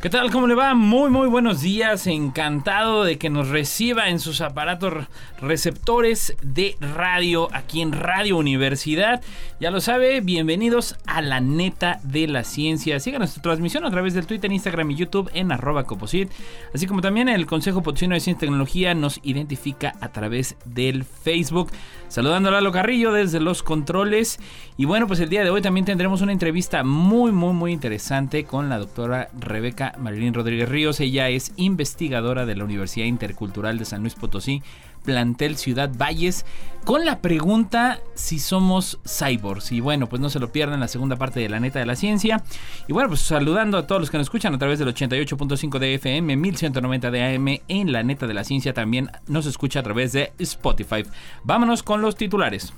¿Qué tal? ¿Cómo le va? Muy, muy buenos días. Encantado de que nos reciba en sus aparatos receptores de radio aquí en Radio Universidad. Ya lo sabe, bienvenidos a la neta de la ciencia. Sigan nuestra transmisión a través del Twitter, Instagram y YouTube en arroba coposit. Así como también el Consejo Potosino de Ciencia y Tecnología nos identifica a través del Facebook. Saludando a Lalo Carrillo desde los controles. Y bueno, pues el día de hoy también tendremos una entrevista muy, muy, muy interesante con la doctora Rebeca Marilyn Rodríguez Ríos. Ella es investigadora de la Universidad Intercultural de San Luis Potosí, plantel Ciudad Valles, con la pregunta si somos cyborgs. Y bueno, pues no se lo pierdan la segunda parte de la neta de la ciencia. Y bueno, pues saludando a todos los que nos escuchan a través del 88.5 de FM, 1190 de AM en la neta de la ciencia. También nos escucha a través de Spotify. Vámonos con los titulares.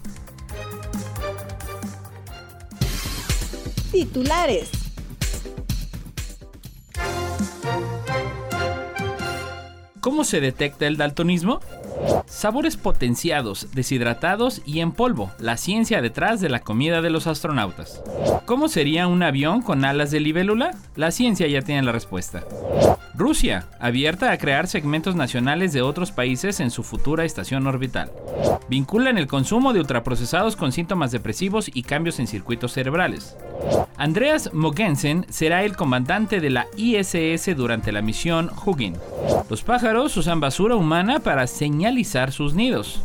Titulares. ¿Cómo se detecta el daltonismo? Sabores potenciados, deshidratados y en polvo, la ciencia detrás de la comida de los astronautas. ¿Cómo sería un avión con alas de libélula? La ciencia ya tiene la respuesta. Rusia, abierta a crear segmentos nacionales de otros países en su futura estación orbital. Vinculan el consumo de ultraprocesados con síntomas depresivos y cambios en circuitos cerebrales. Andreas Mogensen será el comandante de la ISS durante la misión Hugin. Los pájaros usan basura humana para señalizar sus nidos.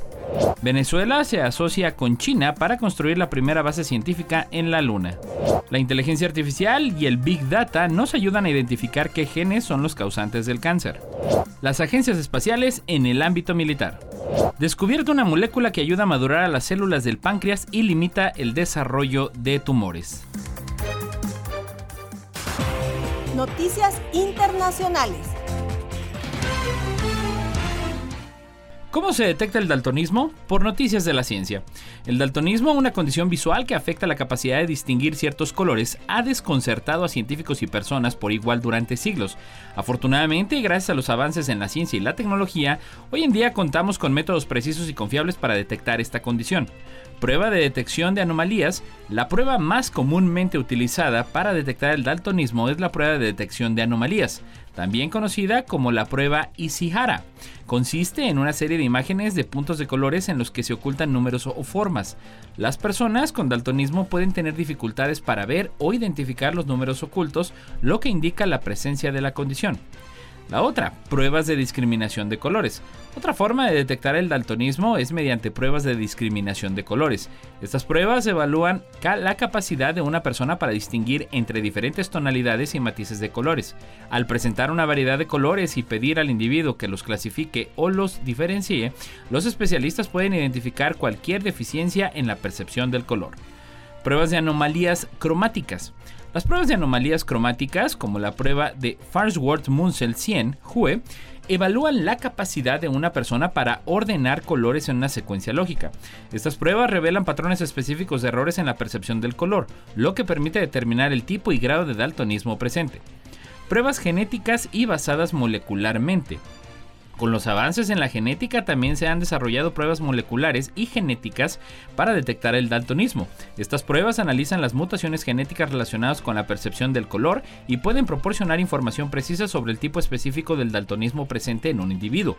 Venezuela se asocia con China para construir la primera base científica en la Luna. La inteligencia artificial y el Big Data nos ayudan a identificar qué genes son los causantes del cáncer. Las agencias espaciales en el ámbito militar. Descubierto una molécula que ayuda a madurar a las células del páncreas y limita el desarrollo de tumores. Noticias internacionales. ¿Cómo se detecta el daltonismo? Por noticias de la ciencia. El daltonismo, una condición visual que afecta la capacidad de distinguir ciertos colores, ha desconcertado a científicos y personas por igual durante siglos. Afortunadamente, gracias a los avances en la ciencia y la tecnología, hoy en día contamos con métodos precisos y confiables para detectar esta condición. Prueba de detección de anomalías. La prueba más comúnmente utilizada para detectar el daltonismo es la prueba de detección de anomalías también conocida como la prueba Ishihara. Consiste en una serie de imágenes de puntos de colores en los que se ocultan números o formas. Las personas con daltonismo pueden tener dificultades para ver o identificar los números ocultos, lo que indica la presencia de la condición. La otra, pruebas de discriminación de colores. Otra forma de detectar el daltonismo es mediante pruebas de discriminación de colores. Estas pruebas evalúan la capacidad de una persona para distinguir entre diferentes tonalidades y matices de colores. Al presentar una variedad de colores y pedir al individuo que los clasifique o los diferencie, los especialistas pueden identificar cualquier deficiencia en la percepción del color. Pruebas de anomalías cromáticas. Las pruebas de anomalías cromáticas, como la prueba de Farnsworth-Munsell 100, JUE, evalúan la capacidad de una persona para ordenar colores en una secuencia lógica. Estas pruebas revelan patrones específicos de errores en la percepción del color, lo que permite determinar el tipo y grado de daltonismo presente. Pruebas genéticas y basadas molecularmente. Con los avances en la genética también se han desarrollado pruebas moleculares y genéticas para detectar el daltonismo. Estas pruebas analizan las mutaciones genéticas relacionadas con la percepción del color y pueden proporcionar información precisa sobre el tipo específico del daltonismo presente en un individuo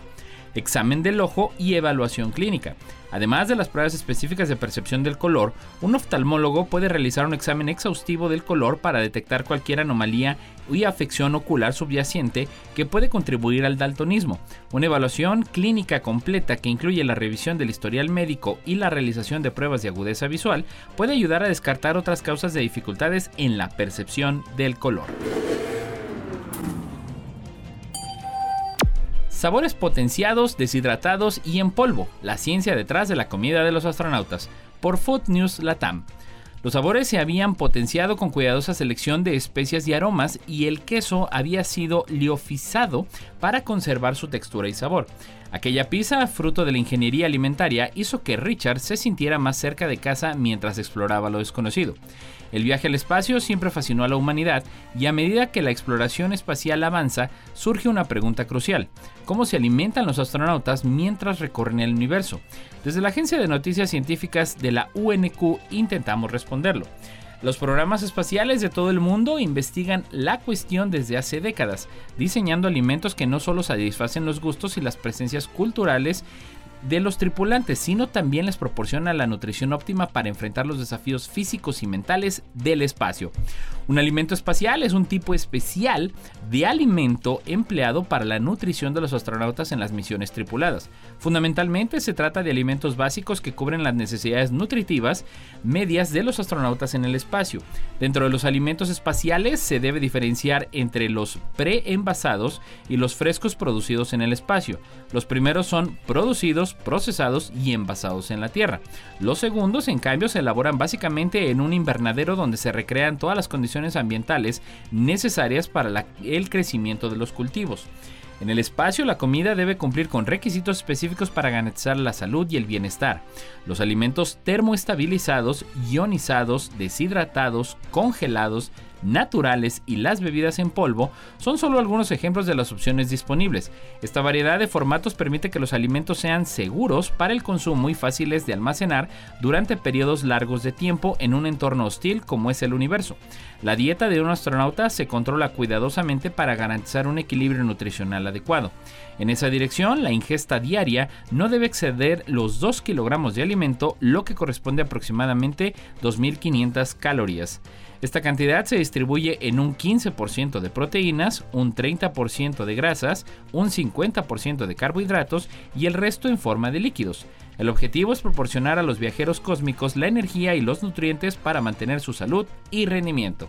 examen del ojo y evaluación clínica. Además de las pruebas específicas de percepción del color, un oftalmólogo puede realizar un examen exhaustivo del color para detectar cualquier anomalía y afección ocular subyacente que puede contribuir al daltonismo. Una evaluación clínica completa que incluye la revisión del historial médico y la realización de pruebas de agudeza visual puede ayudar a descartar otras causas de dificultades en la percepción del color. Sabores potenciados, deshidratados y en polvo, la ciencia detrás de la comida de los astronautas, por Food News Latam. Los sabores se habían potenciado con cuidadosa selección de especias y aromas y el queso había sido liofizado para conservar su textura y sabor. Aquella pizza, fruto de la ingeniería alimentaria, hizo que Richard se sintiera más cerca de casa mientras exploraba lo desconocido. El viaje al espacio siempre fascinó a la humanidad y a medida que la exploración espacial avanza, surge una pregunta crucial. ¿Cómo se alimentan los astronautas mientras recorren el universo? Desde la agencia de noticias científicas de la UNQ intentamos responderlo. Los programas espaciales de todo el mundo investigan la cuestión desde hace décadas, diseñando alimentos que no solo satisfacen los gustos y las presencias culturales de los tripulantes, sino también les proporciona la nutrición óptima para enfrentar los desafíos físicos y mentales del espacio. Un alimento espacial es un tipo especial de alimento empleado para la nutrición de los astronautas en las misiones tripuladas. Fundamentalmente se trata de alimentos básicos que cubren las necesidades nutritivas medias de los astronautas en el espacio. Dentro de los alimentos espaciales se debe diferenciar entre los pre-envasados y los frescos producidos en el espacio. Los primeros son producidos, procesados y envasados en la Tierra. Los segundos, en cambio, se elaboran básicamente en un invernadero donde se recrean todas las condiciones ambientales necesarias para el crecimiento de los cultivos. En el espacio, la comida debe cumplir con requisitos específicos para garantizar la salud y el bienestar. Los alimentos termoestabilizados, ionizados, deshidratados, congelados, naturales y las bebidas en polvo son solo algunos ejemplos de las opciones disponibles. Esta variedad de formatos permite que los alimentos sean seguros para el consumo y fáciles de almacenar durante periodos largos de tiempo en un entorno hostil como es el universo. La dieta de un astronauta se controla cuidadosamente para garantizar un equilibrio nutricional adecuado. En esa dirección, la ingesta diaria no debe exceder los 2 kilogramos de alimento, lo que corresponde aproximadamente 2.500 calorías. Esta cantidad se distribuye en un 15% de proteínas, un 30% de grasas, un 50% de carbohidratos y el resto en forma de líquidos. El objetivo es proporcionar a los viajeros cósmicos la energía y los nutrientes para mantener su salud y rendimiento.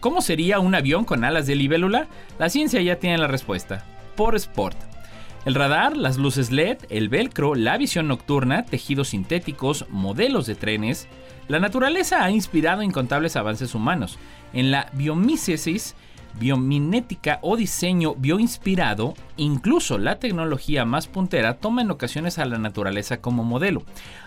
¿Cómo sería un avión con alas de libélula? La ciencia ya tiene la respuesta. Por Sport. El radar, las luces LED, el velcro, la visión nocturna, tejidos sintéticos, modelos de trenes. La naturaleza ha inspirado incontables avances humanos. En la biomícesis biominética o diseño bioinspirado, incluso la tecnología más puntera toma en ocasiones a la naturaleza como modelo.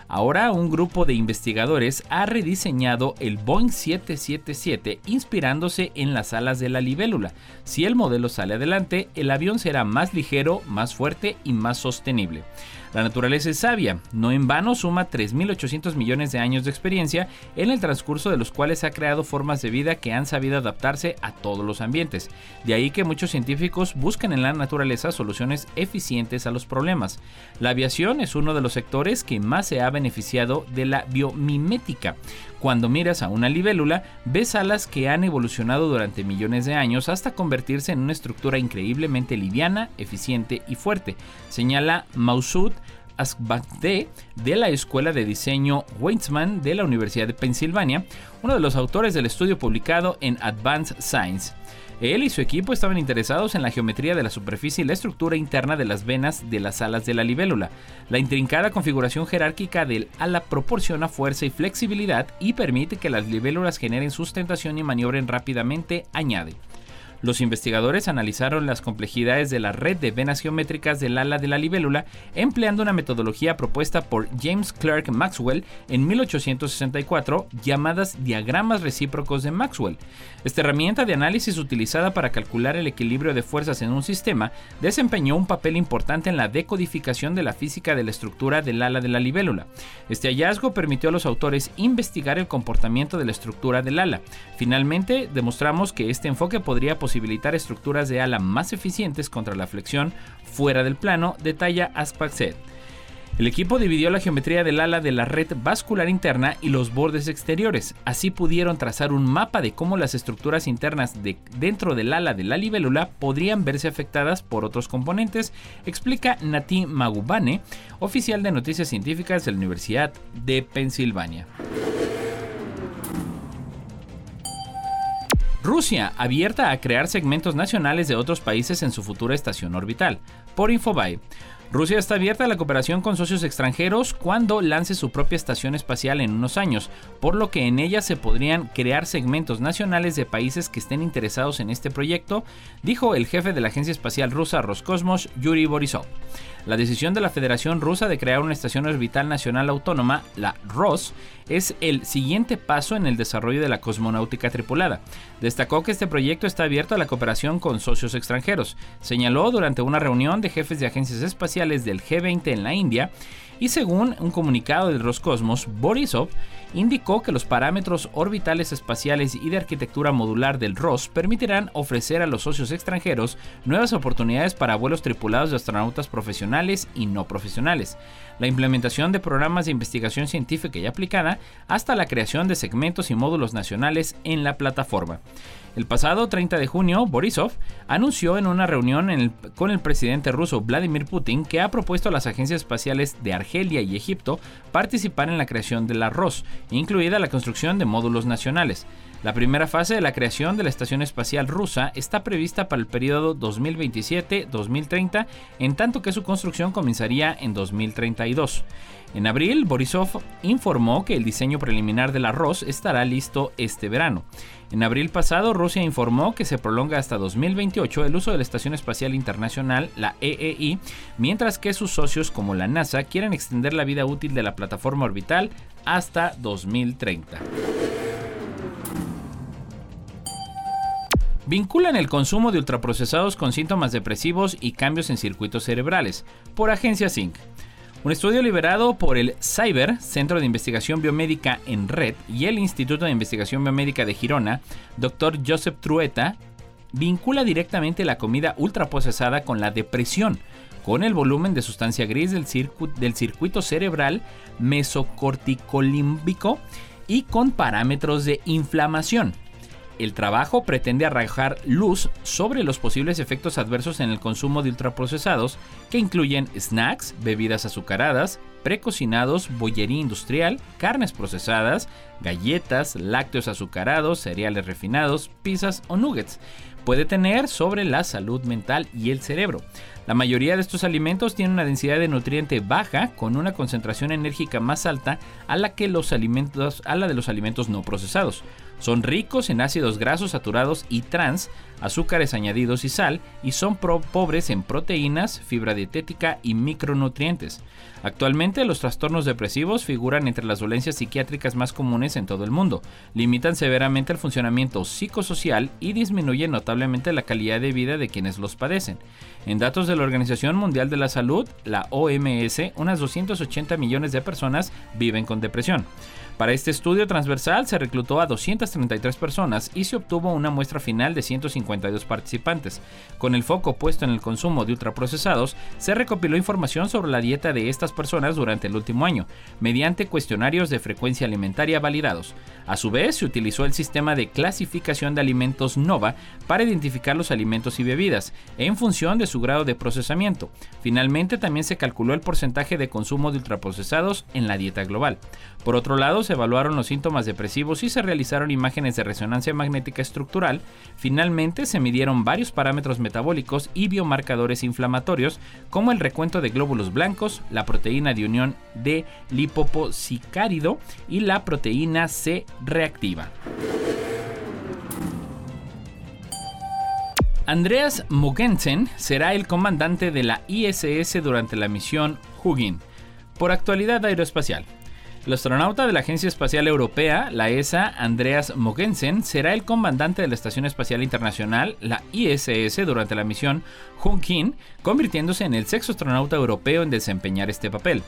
Ahora un grupo de investigadores ha rediseñado el Boeing 777 inspirándose en las alas de la libélula. Si el modelo sale adelante, el avión será más ligero, más fuerte y más sostenible. La naturaleza es sabia, no en vano suma 3.800 millones de años de experiencia en el transcurso de los cuales ha creado formas de vida que han sabido adaptarse a todos los ambientes. De ahí que muchos científicos buscan en la naturaleza soluciones eficientes a los problemas. La aviación es uno de los sectores que más se ha beneficiado de la biomimética. Cuando miras a una libélula, ves alas que han evolucionado durante millones de años hasta convertirse en una estructura increíblemente liviana, eficiente y fuerte, señala Mausud Asbagde de la Escuela de Diseño Weizmann de la Universidad de Pensilvania, uno de los autores del estudio publicado en Advanced Science. Él y su equipo estaban interesados en la geometría de la superficie y la estructura interna de las venas de las alas de la libélula. La intrincada configuración jerárquica del ala proporciona fuerza y flexibilidad y permite que las libélulas generen sustentación y maniobren rápidamente, añade. Los investigadores analizaron las complejidades de la red de venas geométricas del ala de la libélula empleando una metodología propuesta por James Clerk Maxwell en 1864 llamadas diagramas recíprocos de Maxwell. Esta herramienta de análisis utilizada para calcular el equilibrio de fuerzas en un sistema desempeñó un papel importante en la decodificación de la física de la estructura del ala de la libélula. Este hallazgo permitió a los autores investigar el comportamiento de la estructura del ala. Finalmente, demostramos que este enfoque podría posibilitar estructuras de ala más eficientes contra la flexión fuera del plano, detalla Aspacet. El equipo dividió la geometría del ala de la red vascular interna y los bordes exteriores. Así pudieron trazar un mapa de cómo las estructuras internas de dentro del ala de la libélula podrían verse afectadas por otros componentes, explica Nati Magubane, oficial de noticias científicas de la Universidad de Pensilvania. Rusia, abierta a crear segmentos nacionales de otros países en su futura estación orbital. por Infobae. Rusia está abierta a la cooperación con socios extranjeros cuando lance su propia estación espacial en unos años, por lo que en ella se podrían crear segmentos nacionales de países que estén interesados en este proyecto, dijo el jefe de la agencia espacial rusa Roscosmos, Yuri Borisov. La decisión de la Federación Rusa de crear una estación orbital nacional autónoma, la ROS, es el siguiente paso en el desarrollo de la cosmonáutica tripulada. Destacó que este proyecto está abierto a la cooperación con socios extranjeros. Señaló durante una reunión de jefes de agencias espaciales del G20 en la India y según un comunicado del Roscosmos, Borisov indicó que los parámetros orbitales espaciales y de arquitectura modular del ROS permitirán ofrecer a los socios extranjeros nuevas oportunidades para vuelos tripulados de astronautas profesionales y no profesionales, la implementación de programas de investigación científica y aplicada, hasta la creación de segmentos y módulos nacionales en la plataforma. El pasado 30 de junio, Borisov anunció en una reunión con el presidente ruso Vladimir Putin que ha propuesto a las agencias espaciales de Argelia y Egipto participar en la creación de la ROS, incluida la construcción de módulos nacionales. La primera fase de la creación de la Estación Espacial Rusa está prevista para el periodo 2027-2030, en tanto que su construcción comenzaría en 2032. En abril, Borisov informó que el diseño preliminar del arroz estará listo este verano. En abril pasado, Rusia informó que se prolonga hasta 2028 el uso de la Estación Espacial Internacional, la EEI, mientras que sus socios como la NASA quieren extender la vida útil de la plataforma orbital hasta 2030. Vinculan el consumo de ultraprocesados con síntomas depresivos y cambios en circuitos cerebrales, por Agencia Sync. Un estudio liberado por el CYBER, Centro de Investigación Biomédica en Red, y el Instituto de Investigación Biomédica de Girona, Dr. Joseph Trueta, vincula directamente la comida ultraprocesada con la depresión, con el volumen de sustancia gris del, del circuito cerebral mesocorticolímbico y con parámetros de inflamación. El trabajo pretende arrojar luz sobre los posibles efectos adversos en el consumo de ultraprocesados, que incluyen snacks, bebidas azucaradas, precocinados, bollería industrial, carnes procesadas, galletas, lácteos azucarados, cereales refinados, pizzas o nuggets. Puede tener sobre la salud mental y el cerebro. La mayoría de estos alimentos tienen una densidad de nutriente baja con una concentración enérgica más alta a la que los alimentos a la de los alimentos no procesados. Son ricos en ácidos grasos saturados y trans, azúcares añadidos y sal, y son pobres en proteínas, fibra dietética y micronutrientes. Actualmente los trastornos depresivos figuran entre las dolencias psiquiátricas más comunes en todo el mundo, limitan severamente el funcionamiento psicosocial y disminuyen notablemente la calidad de vida de quienes los padecen. En datos de la Organización Mundial de la Salud, la OMS, unas 280 millones de personas viven con depresión. Para este estudio transversal se reclutó a 233 personas y se obtuvo una muestra final de 152 participantes. Con el foco puesto en el consumo de ultraprocesados, se recopiló información sobre la dieta de estas personas durante el último año, mediante cuestionarios de frecuencia alimentaria validados. A su vez, se utilizó el sistema de clasificación de alimentos NOVA para identificar los alimentos y bebidas, en función de su grado de procesamiento. Finalmente, también se calculó el porcentaje de consumo de ultraprocesados en la dieta global. Por otro lado, se evaluaron los síntomas depresivos y se realizaron imágenes de resonancia magnética estructural. Finalmente, se midieron varios parámetros metabólicos y biomarcadores inflamatorios, como el recuento de glóbulos blancos, la proteína de unión de lipoposicárido y la proteína C reactiva. Andreas Mogensen será el comandante de la ISS durante la misión Hugin, por actualidad aeroespacial. El astronauta de la Agencia Espacial Europea, la ESA, Andreas Mogensen, será el comandante de la Estación Espacial Internacional, la ISS, durante la misión Hunkin, convirtiéndose en el sexto astronauta europeo en desempeñar este papel.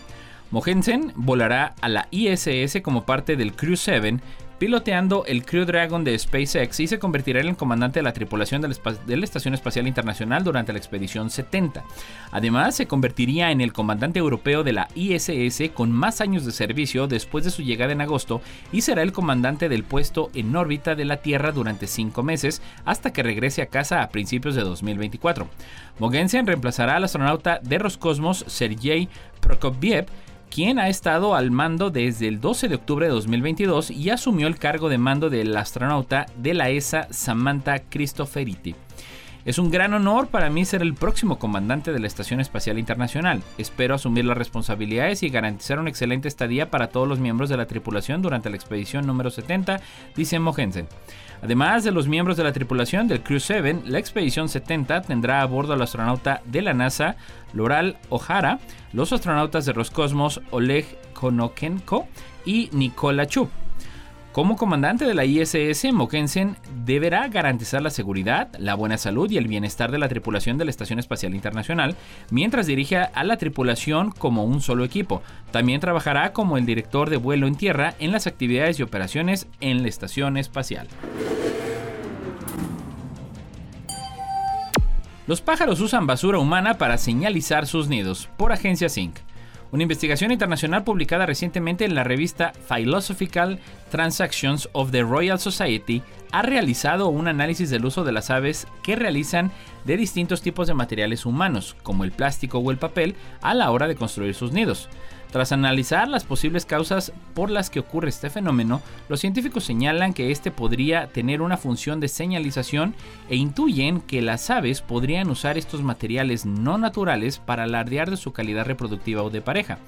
Mogensen volará a la ISS como parte del Crew 7 piloteando el Crew Dragon de SpaceX y se convertirá en el comandante de la tripulación de la, Estación Espacial Internacional durante la expedición 70. Además, se convertiría en el comandante europeo de la ISS con más años de servicio después de su llegada en agosto y será el comandante del puesto en órbita de la Tierra durante cinco meses hasta que regrese a casa a principios de 2024. Mogensen reemplazará al astronauta de Roscosmos Sergei Prokopiev quien ha estado al mando desde el 12 de octubre de 2022 y asumió el cargo de mando del astronauta de la ESA Samantha Cristoferiti. Es un gran honor para mí ser el próximo comandante de la Estación Espacial Internacional. Espero asumir las responsabilidades y garantizar una excelente estadía para todos los miembros de la tripulación durante la expedición número 70, dice Mogensen. Además de los miembros de la tripulación del Crew 7, la expedición 70 tendrá a bordo al astronauta de la NASA, Loral O'Hara, los astronautas de Roscosmos, Oleg Konokenko y Nikola Chup. Como comandante de la ISS, Mokensen deberá garantizar la seguridad, la buena salud y el bienestar de la tripulación de la Estación Espacial Internacional, mientras dirige a la tripulación como un solo equipo. También trabajará como el director de vuelo en tierra en las actividades y operaciones en la Estación Espacial. Los pájaros usan basura humana para señalizar sus nidos, por Agencia Sync. Una investigación internacional publicada recientemente en la revista Philosophical Transactions of the Royal Society ha realizado un análisis del uso de las aves que realizan de distintos tipos de materiales humanos, como el plástico o el papel, a la hora de construir sus nidos. Tras analizar las posibles causas por las que ocurre este fenómeno, los científicos señalan que este podría tener una función de señalización e intuyen que las aves podrían usar estos materiales no naturales para alardear de su calidad reproductiva o de pareja.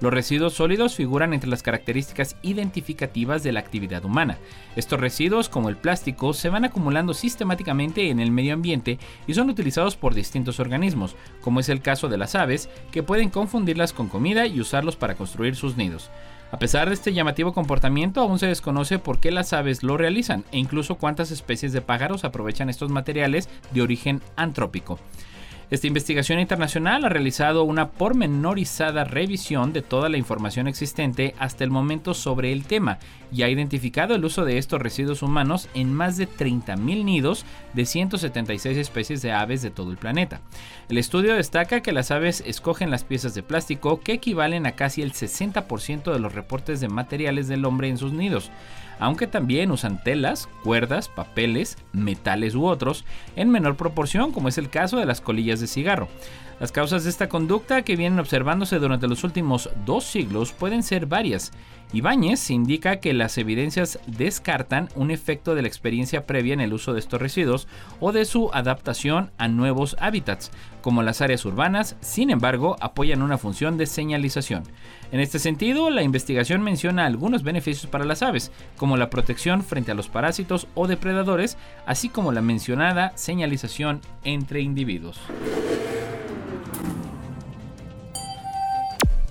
Los residuos sólidos figuran entre las características identificativas de la actividad humana. Estos residuos, como el plástico, se van acumulando sistemáticamente en el medio ambiente y son utilizados por distintos organismos, como es el caso de las aves, que pueden confundirlas con comida y para construir sus nidos. A pesar de este llamativo comportamiento, aún se desconoce por qué las aves lo realizan e incluso cuántas especies de pájaros aprovechan estos materiales de origen antrópico. Esta investigación internacional ha realizado una pormenorizada revisión de toda la información existente hasta el momento sobre el tema y ha identificado el uso de estos residuos humanos en más de 30.000 nidos de 176 especies de aves de todo el planeta. El estudio destaca que las aves escogen las piezas de plástico que equivalen a casi el 60% de los reportes de materiales del hombre en sus nidos aunque también usan telas, cuerdas, papeles, metales u otros, en menor proporción como es el caso de las colillas de cigarro. Las causas de esta conducta que vienen observándose durante los últimos dos siglos pueden ser varias. Ibáñez indica que las evidencias descartan un efecto de la experiencia previa en el uso de estos residuos o de su adaptación a nuevos hábitats, como las áreas urbanas, sin embargo, apoyan una función de señalización. En este sentido, la investigación menciona algunos beneficios para las aves, como la protección frente a los parásitos o depredadores, así como la mencionada señalización entre individuos.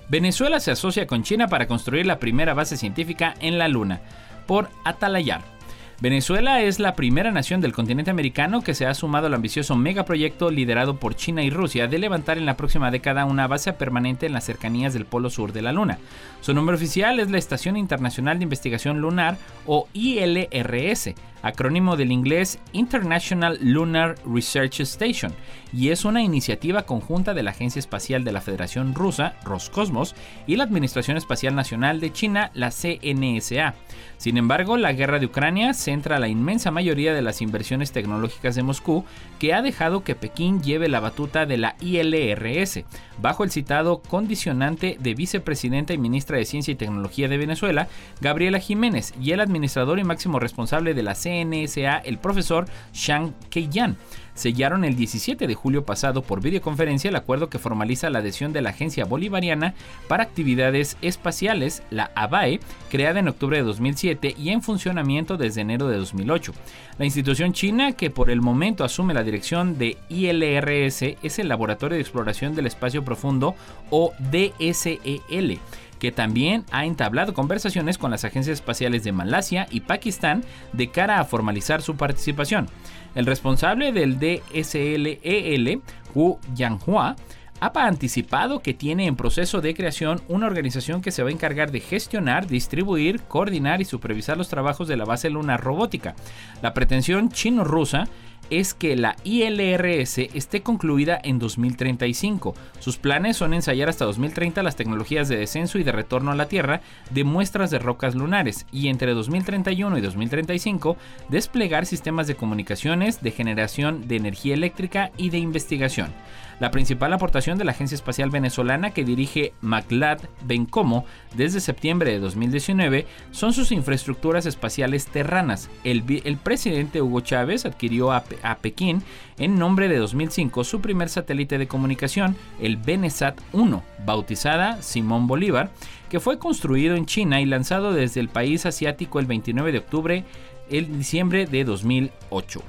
Venezuela se asocia con China para construir la primera base científica en la Luna, por Atalayar. Venezuela es la primera nación del continente americano que se ha sumado al ambicioso megaproyecto liderado por China y Rusia de levantar en la próxima década una base permanente en las cercanías del polo sur de la Luna. Su nombre oficial es la Estación Internacional de Investigación Lunar o ILRS, acrónimo del inglés International Lunar Research Station, y es una iniciativa conjunta de la Agencia Espacial de la Federación Rusa, Roscosmos, y la Administración Espacial Nacional de China, la CNSA. Sin embargo, la guerra de Ucrania centra la inmensa mayoría de las inversiones tecnológicas de Moscú, que ha dejado que Pekín lleve la batuta de la ILRS, bajo el citado condicionante de vicepresidenta y ministra de Ciencia y Tecnología de Venezuela, Gabriela Jiménez, y el administrador y máximo responsable de la CNSA, el profesor Shang Keiyan sellaron el 17 de julio pasado por videoconferencia el acuerdo que formaliza la adhesión de la Agencia Bolivariana para Actividades Espaciales, la ABAE, creada en octubre de 2007 y en funcionamiento desde enero de 2008. La institución china que por el momento asume la dirección de ILRS es el Laboratorio de Exploración del Espacio Profundo o DSEL que también ha entablado conversaciones con las agencias espaciales de Malasia y Pakistán de cara a formalizar su participación. El responsable del DSLEL, Hu Yanghua, ha anticipado que tiene en proceso de creación una organización que se va a encargar de gestionar, distribuir, coordinar y supervisar los trabajos de la base lunar robótica. La pretensión chino-rusa es que la ILRS esté concluida en 2035. Sus planes son ensayar hasta 2030 las tecnologías de descenso y de retorno a la Tierra de muestras de rocas lunares y entre 2031 y 2035 desplegar sistemas de comunicaciones, de generación de energía eléctrica y de investigación. La principal aportación de la Agencia Espacial Venezolana que dirige Maclad Bencomo desde septiembre de 2019 son sus infraestructuras espaciales terranas. El, presidente Hugo Chávez adquirió a, a, Pekín en nombre de 2005 su primer satélite de comunicación, el Benesat 1, bautizada Simón Bolívar, que fue construido en China y lanzado desde el país asiático el 29 de octubre el diciembre de 2008.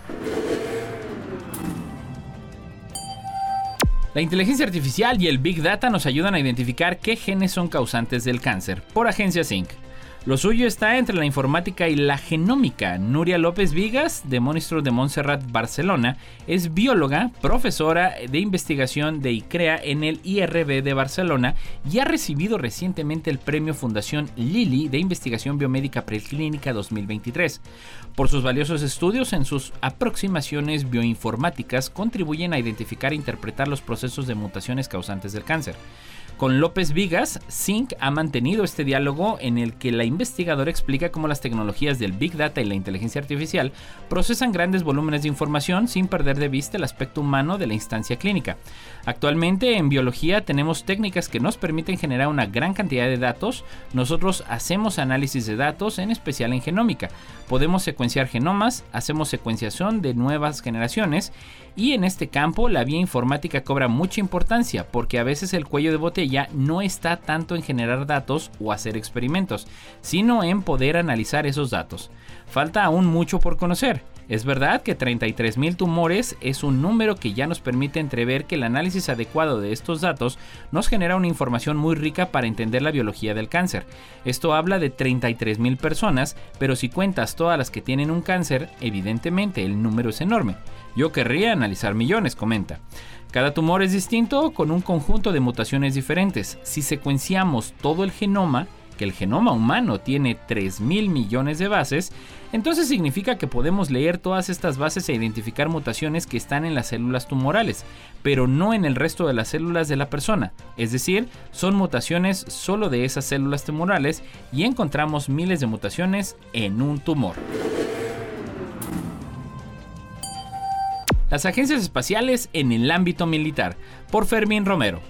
La inteligencia artificial y el Big Data nos ayudan a identificar qué genes son causantes del cáncer, por Agencia Sync. Lo suyo está entre la informática y la genómica. Nuria López Vigas, de Monstruo de Montserrat, Barcelona, es bióloga, profesora de investigación de ICREA en el IRB de Barcelona y ha recibido recientemente el premio Fundación Lili de Investigación Biomédica Preclínica 2023. Por sus valiosos estudios en sus aproximaciones bioinformáticas contribuyen a identificar e interpretar los procesos de mutaciones causantes del cáncer. Con López Vigas, Sync ha mantenido este diálogo en el que la investigadora explica cómo las tecnologías del Big Data y la inteligencia artificial procesan grandes volúmenes de información sin perder de vista el aspecto humano de la instancia clínica. Actualmente en biología tenemos técnicas que nos permiten generar una gran cantidad de datos. Nosotros hacemos análisis de datos, en especial en genómica. Podemos secuenciar genomas, hacemos secuenciación de nuevas generaciones y en este campo la vía informática cobra mucha importancia porque a veces el cuello de botella no está tanto en generar datos o hacer experimentos, sino en poder analizar esos datos. Falta aún mucho por conocer. Es verdad que 33.000 tumores es un número que ya nos permite entrever que el análisis adecuado de estos datos nos genera una información muy rica para entender la biología del cáncer. Esto habla de 33.000 personas, pero si cuentas todas las que tienen un cáncer, evidentemente el número es enorme. Yo querría analizar millones, comenta. Cada tumor es distinto con un conjunto de mutaciones diferentes. Si secuenciamos todo el genoma, que el genoma humano tiene 3 mil millones de bases, entonces significa que podemos leer todas estas bases e identificar mutaciones que están en las células tumorales, pero no en el resto de las células de la persona. Es decir, son mutaciones solo de esas células tumorales y encontramos miles de mutaciones en un tumor. Las agencias espaciales en el ámbito militar, por Fermín Romero.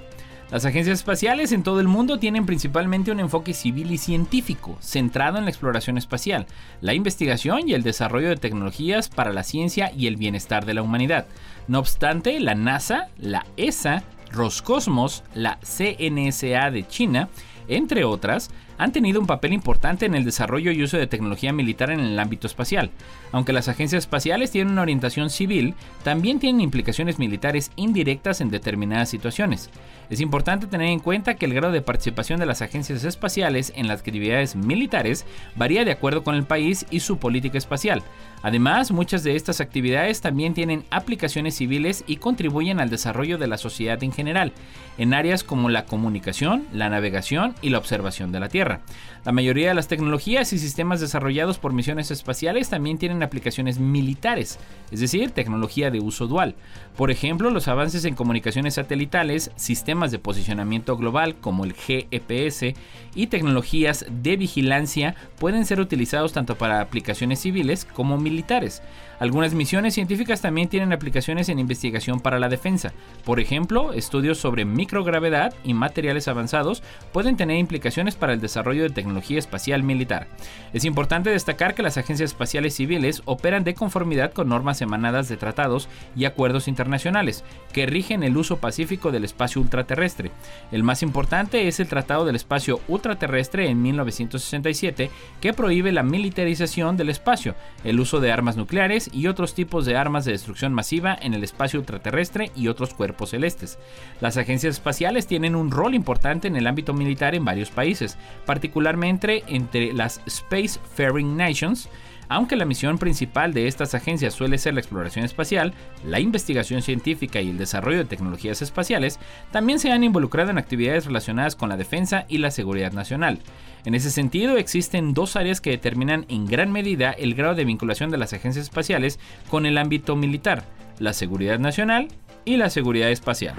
Las agencias espaciales en todo el mundo tienen principalmente un enfoque civil y científico, centrado en la exploración espacial, la investigación y el desarrollo de tecnologías para la ciencia y el bienestar de la humanidad. No obstante, la NASA, la ESA, Roscosmos, la CNSA de China, entre otras, han tenido un papel importante en el desarrollo y uso de tecnología militar en el ámbito espacial. Aunque las agencias espaciales tienen una orientación civil, también tienen implicaciones militares indirectas en determinadas situaciones. Es importante tener en cuenta que el grado de participación de las agencias espaciales en las actividades militares varía de acuerdo con el país y su política espacial. Además, muchas de estas actividades también tienen aplicaciones civiles y contribuyen al desarrollo de la sociedad en general, en áreas como la comunicación, la navegación y la observación de la Tierra. La mayoría de las tecnologías y sistemas desarrollados por misiones espaciales también tienen aplicaciones militares, es decir, tecnología de uso dual. Por ejemplo, los avances en comunicaciones satelitales, sistemas de posicionamiento global como el GEPS y tecnologías de vigilancia pueden ser utilizados tanto para aplicaciones civiles como militares. Algunas misiones científicas también tienen aplicaciones en investigación para la defensa. Por ejemplo, estudios sobre microgravedad y materiales avanzados pueden tener implicaciones para el desarrollo de tecnología espacial militar. Es importante destacar que las agencias espaciales civiles operan de conformidad con normas emanadas de tratados y acuerdos internacionales que rigen el uso pacífico del espacio ultraterrestre. El más importante es el Tratado del Espacio Ultraterrestre en 1967 que prohíbe la militarización del espacio, el uso de armas nucleares y otros tipos de armas de destrucción masiva en el espacio ultraterrestre y otros cuerpos celestes. Las agencias espaciales tienen un rol importante en el ámbito militar en varios países, particularmente entre las Space-Faring Nations, aunque la misión principal de estas agencias suele ser la exploración espacial, la investigación científica y el desarrollo de tecnologías espaciales, también se han involucrado en actividades relacionadas con la defensa y la seguridad nacional. En ese sentido, existen dos áreas que determinan en gran medida el grado de vinculación de las agencias espaciales con el ámbito militar, la seguridad nacional y la seguridad espacial.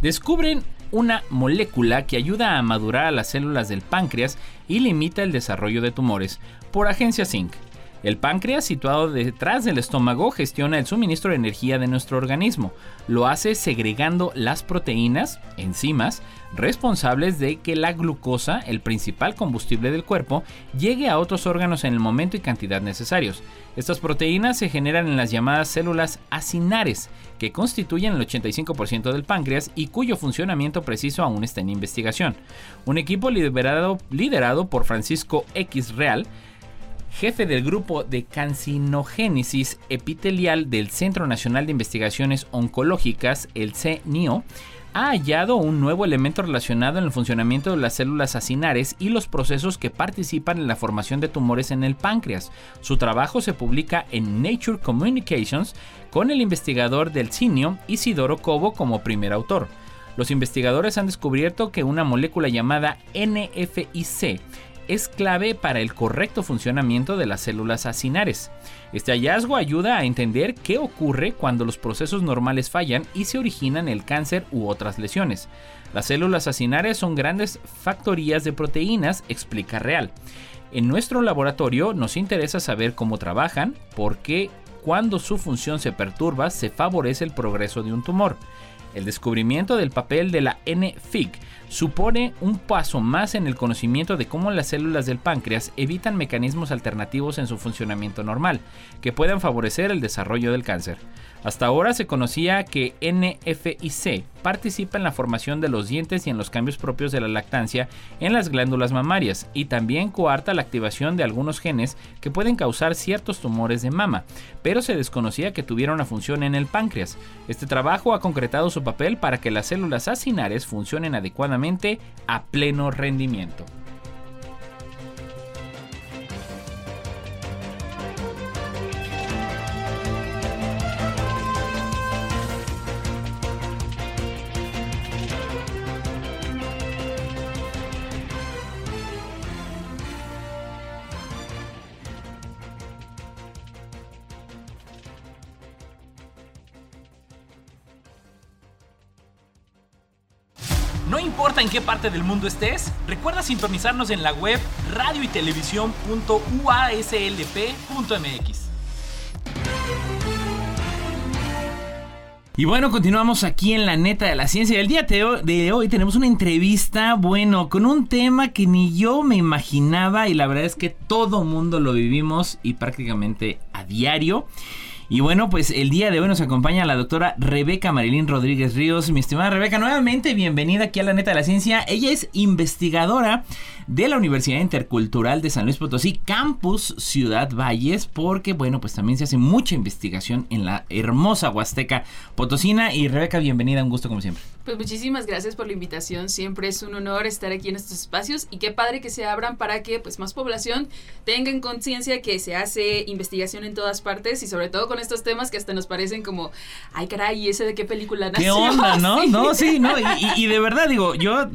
Descubren una molécula que ayuda a madurar a las células del páncreas y limita el desarrollo de tumores, por Agencia Zinc. El páncreas, situado detrás del estómago, gestiona el suministro de energía de nuestro organismo. Lo hace segregando las proteínas, enzimas, responsables de que la glucosa, el principal combustible del cuerpo, llegue a otros órganos en el momento y cantidad necesarios. Estas proteínas se generan en las llamadas células acinares, que constituyen el 85% del páncreas y cuyo funcionamiento preciso aún está en investigación. Un equipo liderado, liderado por Francisco X Real jefe del grupo de cancinogénesis epitelial del Centro Nacional de Investigaciones Oncológicas, el CNIO, ha hallado un nuevo elemento relacionado en el funcionamiento de las células acinares y los procesos que participan en la formación de tumores en el páncreas. Su trabajo se publica en Nature Communications con el investigador del CNIO Isidoro Cobo como primer autor. Los investigadores han descubierto que una molécula llamada NFIC es clave para el correcto funcionamiento de las células acinares. Este hallazgo ayuda a entender qué ocurre cuando los procesos normales fallan y se originan el cáncer u otras lesiones. Las células acinares son grandes factorías de proteínas, explica Real. En nuestro laboratorio nos interesa saber cómo trabajan, porque cuando su función se perturba se favorece el progreso de un tumor. El descubrimiento del papel de la NFIC supone un paso más en el conocimiento de cómo las células del páncreas evitan mecanismos alternativos en su funcionamiento normal, que puedan favorecer el desarrollo del cáncer. Hasta ahora se conocía que NFIC participa en la formación de los dientes y en los cambios propios de la lactancia en las glándulas mamarias y también coarta la activación de algunos genes que pueden causar ciertos tumores de mama, pero se desconocía que tuviera una función en el páncreas. Este trabajo ha concretado su papel para que las células acinares funcionen adecuadamente a pleno rendimiento. Parte del mundo estés, recuerda sintonizarnos en la web radio y Y bueno, continuamos aquí en la neta de la ciencia. El día de hoy tenemos una entrevista, bueno, con un tema que ni yo me imaginaba y la verdad es que todo mundo lo vivimos y prácticamente a diario. Y bueno, pues el día de hoy nos acompaña la doctora Rebeca Marilín Rodríguez Ríos. Mi estimada Rebeca, nuevamente bienvenida aquí a la neta de la ciencia. Ella es investigadora de la Universidad Intercultural de San Luis Potosí, Campus Ciudad Valles, porque bueno, pues también se hace mucha investigación en la hermosa Huasteca Potosina. Y Rebeca, bienvenida, un gusto como siempre. Pues muchísimas gracias por la invitación, siempre es un honor estar aquí en estos espacios y qué padre que se abran para que pues más población tengan conciencia que se hace investigación en todas partes y sobre todo con estos temas que hasta nos parecen como, ay caray, ¿y ese de qué película nació? ¿Qué onda, no? No, sí, no, y, de verdad digo, yo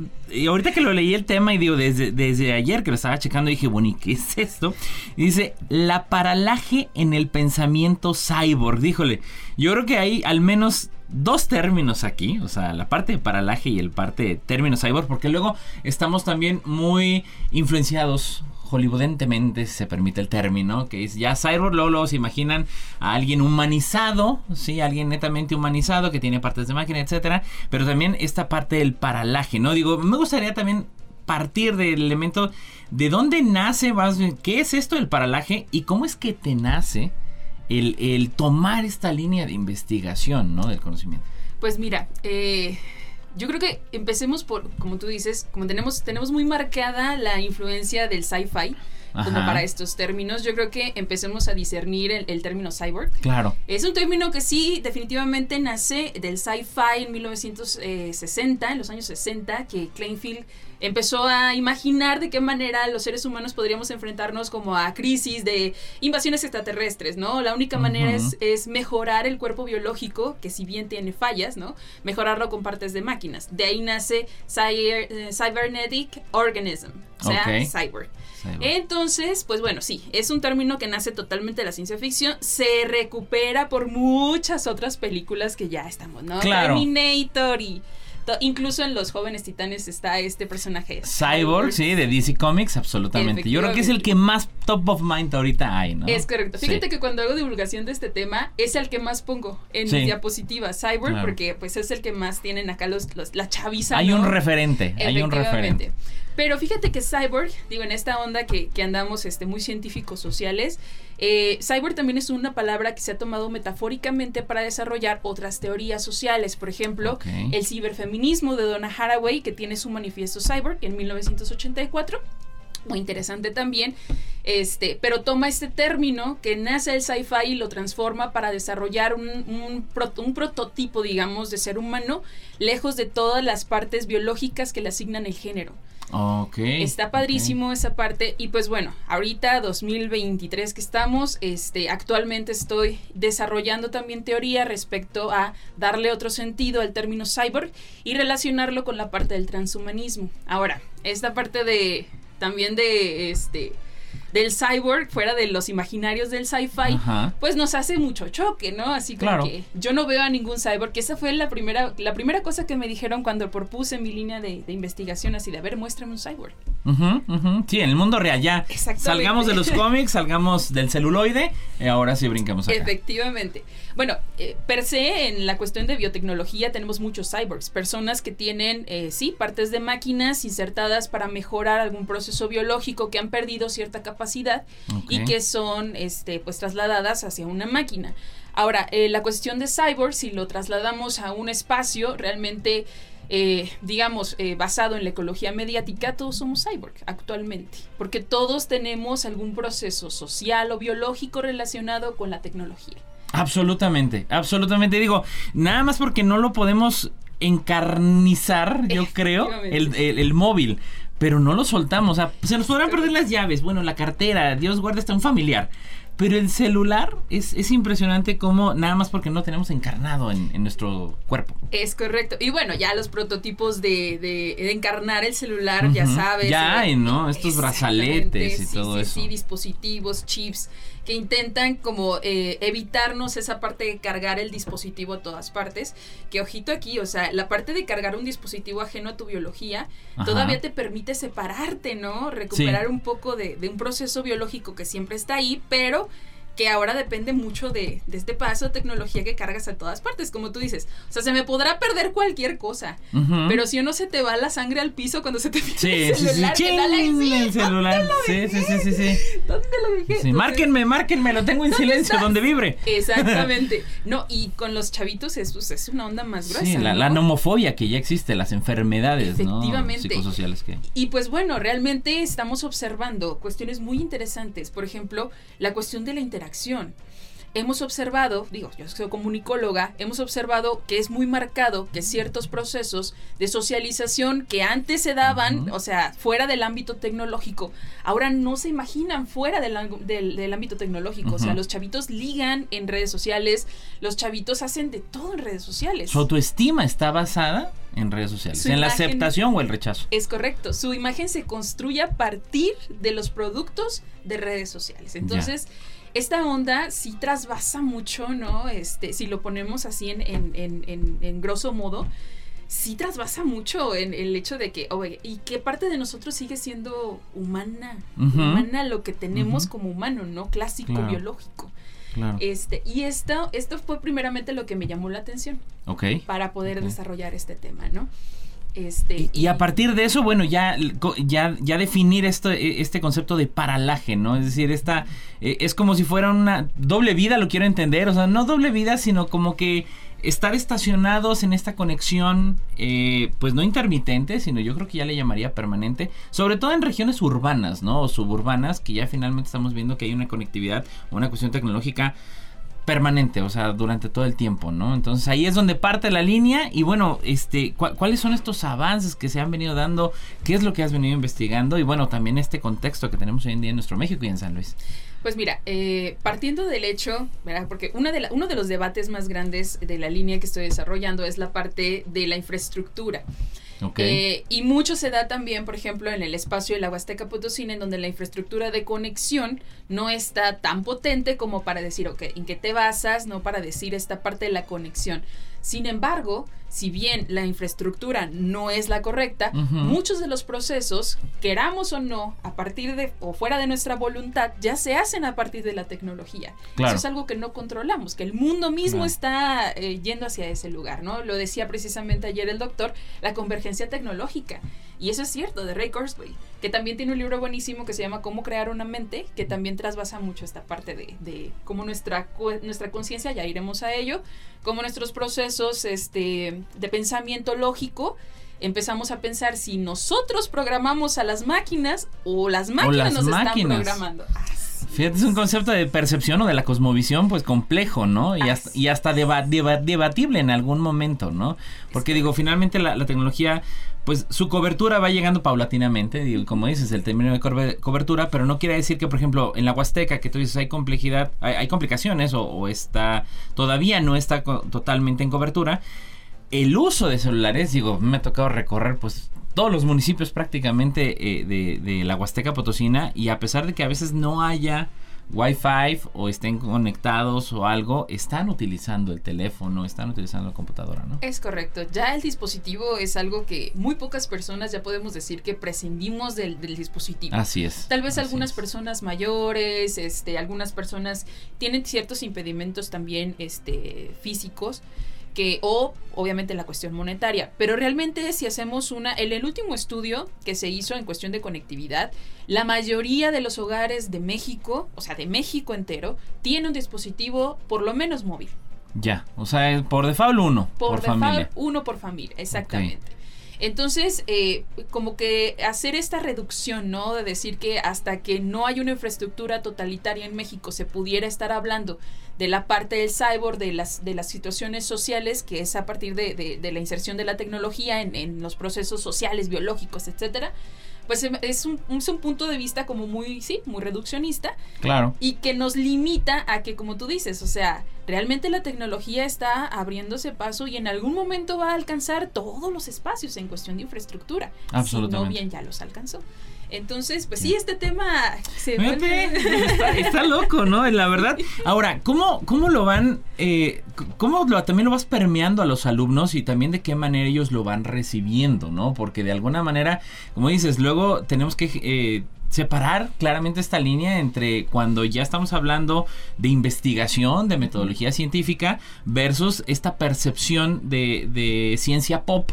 ahorita que lo leí el tema y digo, desde, desde ayer que lo estaba checando dije, bueno, ¿y qué es esto? dice, la paralaje en el pensamiento cyborg, díjole, yo creo que hay al menos dos términos aquí, o sea, la parte de paralaje y el parte de términos cyborg, porque luego estamos también muy influenciados hollywoodentemente, se permite el término, que es ya cyborg, luego, se imaginan a alguien humanizado, sí, alguien netamente humanizado que tiene partes de máquina, etcétera, pero también esta parte del paralaje, ¿no? Digo, me gustaría también partir del elemento de dónde nace, qué es esto del paralaje y cómo es que te nace el, tomar esta línea de investigación, ¿no? Del conocimiento. Pues mira, eh, yo creo que empecemos por, como tú dices, como tenemos, tenemos muy marcada la influencia del sci-fi. como para estos términos. Yo creo que empecemos a discernir el, término cyborg. Claro. Es un término que sí, definitivamente nace del sci-fi en 1960, en los años 60, que Kleinfield empezó a imaginar de qué manera los seres humanos podríamos enfrentarnos como a crisis de invasiones extraterrestres, ¿no? La única manera es, es, mejorar el cuerpo biológico, que si bien tiene fallas, ¿no? Mejorarlo con partes de máquinas. De ahí nace eh, Cybernetic Organism, o sea, cyber. Entonces, pues bueno, sí, es un término que nace totalmente de la ciencia ficción, se recupera por muchas otras películas que ya estamos, ¿no? Claro. Terminator y incluso en los jóvenes titanes está este personaje. Cyborg, sí, de DC Comics, absolutamente. Yo creo que es el que más top of mind ahorita hay, ¿no? Es correcto. Sí. Fíjate que cuando hago divulgación de este tema, es el que más pongo en Sí. mis diapositivas. Cyborg, Claro. porque pues es el que más tienen acá los, los- la chaviza. Hay ¿no? un referente, hay un referente. Pero fíjate que cyborg, digo, en esta onda que, que andamos este, muy científicos sociales, eh, cyborg también es una palabra que se ha tomado metafóricamente para desarrollar otras teorías sociales. Por ejemplo, el ciberfeminismo de Donna Haraway, que tiene su manifiesto cyborg en 1984 muy interesante también, este, pero toma este término que nace el sci-fi y lo transforma para desarrollar un, un, un prototipo, digamos, de ser humano, lejos de todas las partes biológicas que le asignan el género. Ok. Está padrísimo esa parte y pues bueno, ahorita 2023 que estamos, este, actualmente estoy desarrollando también teoría respecto a darle otro sentido al término cyborg y relacionarlo con la parte del transhumanismo. Ahora, esta parte de también de este del cyborg fuera de los imaginarios del sci-fi, pues nos hace mucho choque, ¿no? Así como Claro. que yo no veo a ningún cyborg, que esa fue la primera, la primera cosa que me dijeron cuando propuse mi línea de, de investigación, así de, a ver, muéstrame un cyborg. Sí, en el mundo real ya. Exactamente. Salgamos de los cómics, salgamos del celuloide, y ahora sí brincamos acá. Efectivamente. Bueno, eh, per se, en la cuestión de biotecnología tenemos muchos cyborgs, personas que tienen, eh, sí, partes de máquinas insertadas para mejorar algún proceso biológico que han perdido cierta capacidad y que son, este, pues, trasladadas hacia una máquina. Ahora, eh, la cuestión de cyborg, si lo trasladamos a un espacio realmente, eh, digamos, eh, basado en la ecología mediática, todos somos cyborg actualmente, porque todos tenemos algún proceso social o biológico relacionado con la tecnología. Absolutamente, absolutamente. Digo, nada más porque no lo podemos encarnizar, yo creo, el, el- el móvil. Pero no lo soltamos. O sea, se nos podrán perder las llaves, bueno, la cartera, Dios guarde hasta un familiar. Pero el celular es, es impresionante como nada más porque no tenemos encarnado en, en nuestro cuerpo. Es correcto. Y bueno, ya los prototipos de, de- de encarnar el celular, ya sabes. Ya hay, ¿no? Estos brazaletes y sí, todo sí, eso. Sí, dispositivos, chips, que intentan como eh, evitarnos esa parte de cargar el dispositivo a todas partes. Que ojito aquí, o sea, la parte de cargar un dispositivo ajeno a tu biología Ajá. todavía te permite separarte, ¿no? Recuperar un poco de, de un proceso biológico que siempre está ahí, pero que ahora depende mucho de, de este paso de tecnología que cargas a todas partes, como tú dices. O sea, se me podrá perder cualquier cosa, pero si o no se te va la sangre al piso cuando se te pierde Sí, el sí, sí. celular, ¿qué Sí, el celular. Sí, sí, sí, sí, sí. ¿Dónde lo dejé? Sí, márquenme, márquenme, lo tengo en silencio, estás? donde vibre. Exactamente. No, y con los chavitos es, pues, es una onda más gruesa. Sí, la, ¿no? la nomofobia que ya existe, las enfermedades psicosociales que... Y pues bueno, realmente estamos observando cuestiones muy interesantes. Por ejemplo, la cuestión de la interacción. Hemos observado, digo, yo soy comunicóloga, hemos observado que es muy marcado que ciertos procesos de socialización que antes se daban, o sea, fuera del ámbito tecnológico, ahora no se imaginan fuera del, del- del ámbito tecnológico. O sea, los chavitos ligan en redes sociales, los chavitos hacen de todo en redes sociales. Su autoestima está basada en redes sociales, Su en la aceptación o el rechazo. Es correcto, su imagen se construye a partir de los productos de redes sociales. Entonces, esta onda sí trasvasa mucho, ¿no? Este, si lo ponemos así en, en, en, en, en grosso modo, sí trasvasa mucho en el hecho de que, oye, ¿y qué parte de nosotros sigue siendo humana? Humana lo que tenemos como humano, ¿no? Clásico, Claro. biológico. Claro. Este, y esto, esto fue primeramente lo que me llamó la atención ok. para poder desarrollar este tema, ¿no? Este, Y, y a partir de eso, bueno, ya, ya, ya definir esto, eh, este concepto de paralaje, ¿no? Es decir, esta eh, es como si fuera una doble vida, lo quiero entender, o sea, no doble vida, sino como que estar estacionados en esta conexión, eh, pues no intermitente, sino yo creo que ya le llamaría permanente, sobre todo en regiones urbanas, ¿no? O suburbanas, que ya finalmente estamos viendo que hay una conectividad, una cuestión tecnológica permanente, o sea, durante todo el tiempo, ¿no? Entonces ahí es donde parte la línea y bueno, este, ¿cu- ¿cuáles son estos avances que se han venido dando? ¿Qué es lo que has venido investigando? Y bueno, también este contexto que tenemos hoy en día en nuestro México y en San Luis. Pues mira, eh, partiendo del hecho, ¿verdad? porque una de la- uno de los debates más grandes de la línea que estoy desarrollando es la parte de la infraestructura. Eh, y mucho se da también, por ejemplo, en el espacio de la Huasteca Potosina, en donde la infraestructura de conexión no está tan potente como para decir, ok, ¿en qué te basas? No para decir esta parte de la conexión. Sin embargo, si bien la infraestructura no es la correcta, Ujú. muchos de los procesos, queramos o no, a partir de o fuera de nuestra voluntad, ya se hacen a partir de la tecnología. Claro. Eso es algo que no controlamos, que el mundo mismo Claro. está eh, yendo hacia ese lugar, ¿no? Lo decía precisamente ayer el doctor, la convergencia tecnológica. Y eso es cierto, de Ray Kurzweil, que también tiene un libro buenísimo que se llama Cómo crear una mente, que también trasvasa mucho esta parte de, de cómo nuestra, nuestra conciencia, ya iremos a ello, cómo nuestros procesos este, de pensamiento lógico empezamos a pensar si nosotros programamos a las máquinas o las máquinas las nos máquinas. están programando. Fíjate, es un concepto de percepción o de la cosmovisión, pues complejo, ¿no? Y hasta, y hasta deba- deba- debatible en algún momento, ¿no? Porque digo, finalmente la, la tecnología, pues su cobertura va llegando paulatinamente, como dices, el término de cobertura, pero no quiere decir que, por ejemplo, en la Huasteca, que tú dices hay complejidad, hay, hay complicaciones o, o está, todavía no está totalmente en cobertura. El uso de celulares, digo, me ha tocado recorrer, pues, todos los municipios prácticamente eh, de, de la Huasteca Potosina y a pesar de que a veces no haya Wi-Fi o estén conectados o algo, están utilizando el teléfono, están utilizando la computadora, ¿no? Es correcto. Ya el dispositivo es algo que muy pocas personas ya podemos decir que prescindimos del, del dispositivo. Así es. Tal vez algunas es. personas mayores, este, algunas personas tienen ciertos impedimentos también este, físicos que o obviamente la cuestión monetaria, pero realmente si hacemos una en el último estudio que se hizo en cuestión de conectividad, la mayoría de los hogares de México, o sea, de México entero, tiene un dispositivo por lo menos móvil. Ya, o sea, por default uno, por, Por, default, familia. uno por familia, exactamente. Entonces, eh, como que hacer esta reducción, ¿no? De decir que hasta que no hay una infraestructura totalitaria en México se pudiera estar hablando de la parte del cyborg, de las, de las situaciones sociales, que es a partir de, de- de la inserción de la tecnología en, en los procesos sociales, biológicos, etcétera, pues em- es un, es un punto de vista como muy, sí, muy reduccionista, Claro. y que nos limita a que, como tú dices, o sea, realmente la tecnología está abriéndose paso y en algún momento va a alcanzar todos los espacios en cuestión de infraestructura. Si no Absolutamente. bien ya los alcanzó. Entonces, pues sí, este tema se vuelve... está, está loco, ¿no? La verdad. Ahora, ¿cómo, cómo lo van, eh, cómo lo, también lo vas permeando a los alumnos y también de qué manera ellos lo van recibiendo, ¿no? Porque de alguna manera, como dices, luego tenemos que eh, separar claramente esta línea entre cuando ya estamos hablando de investigación, de metodología científica, versus esta percepción de, de ciencia pop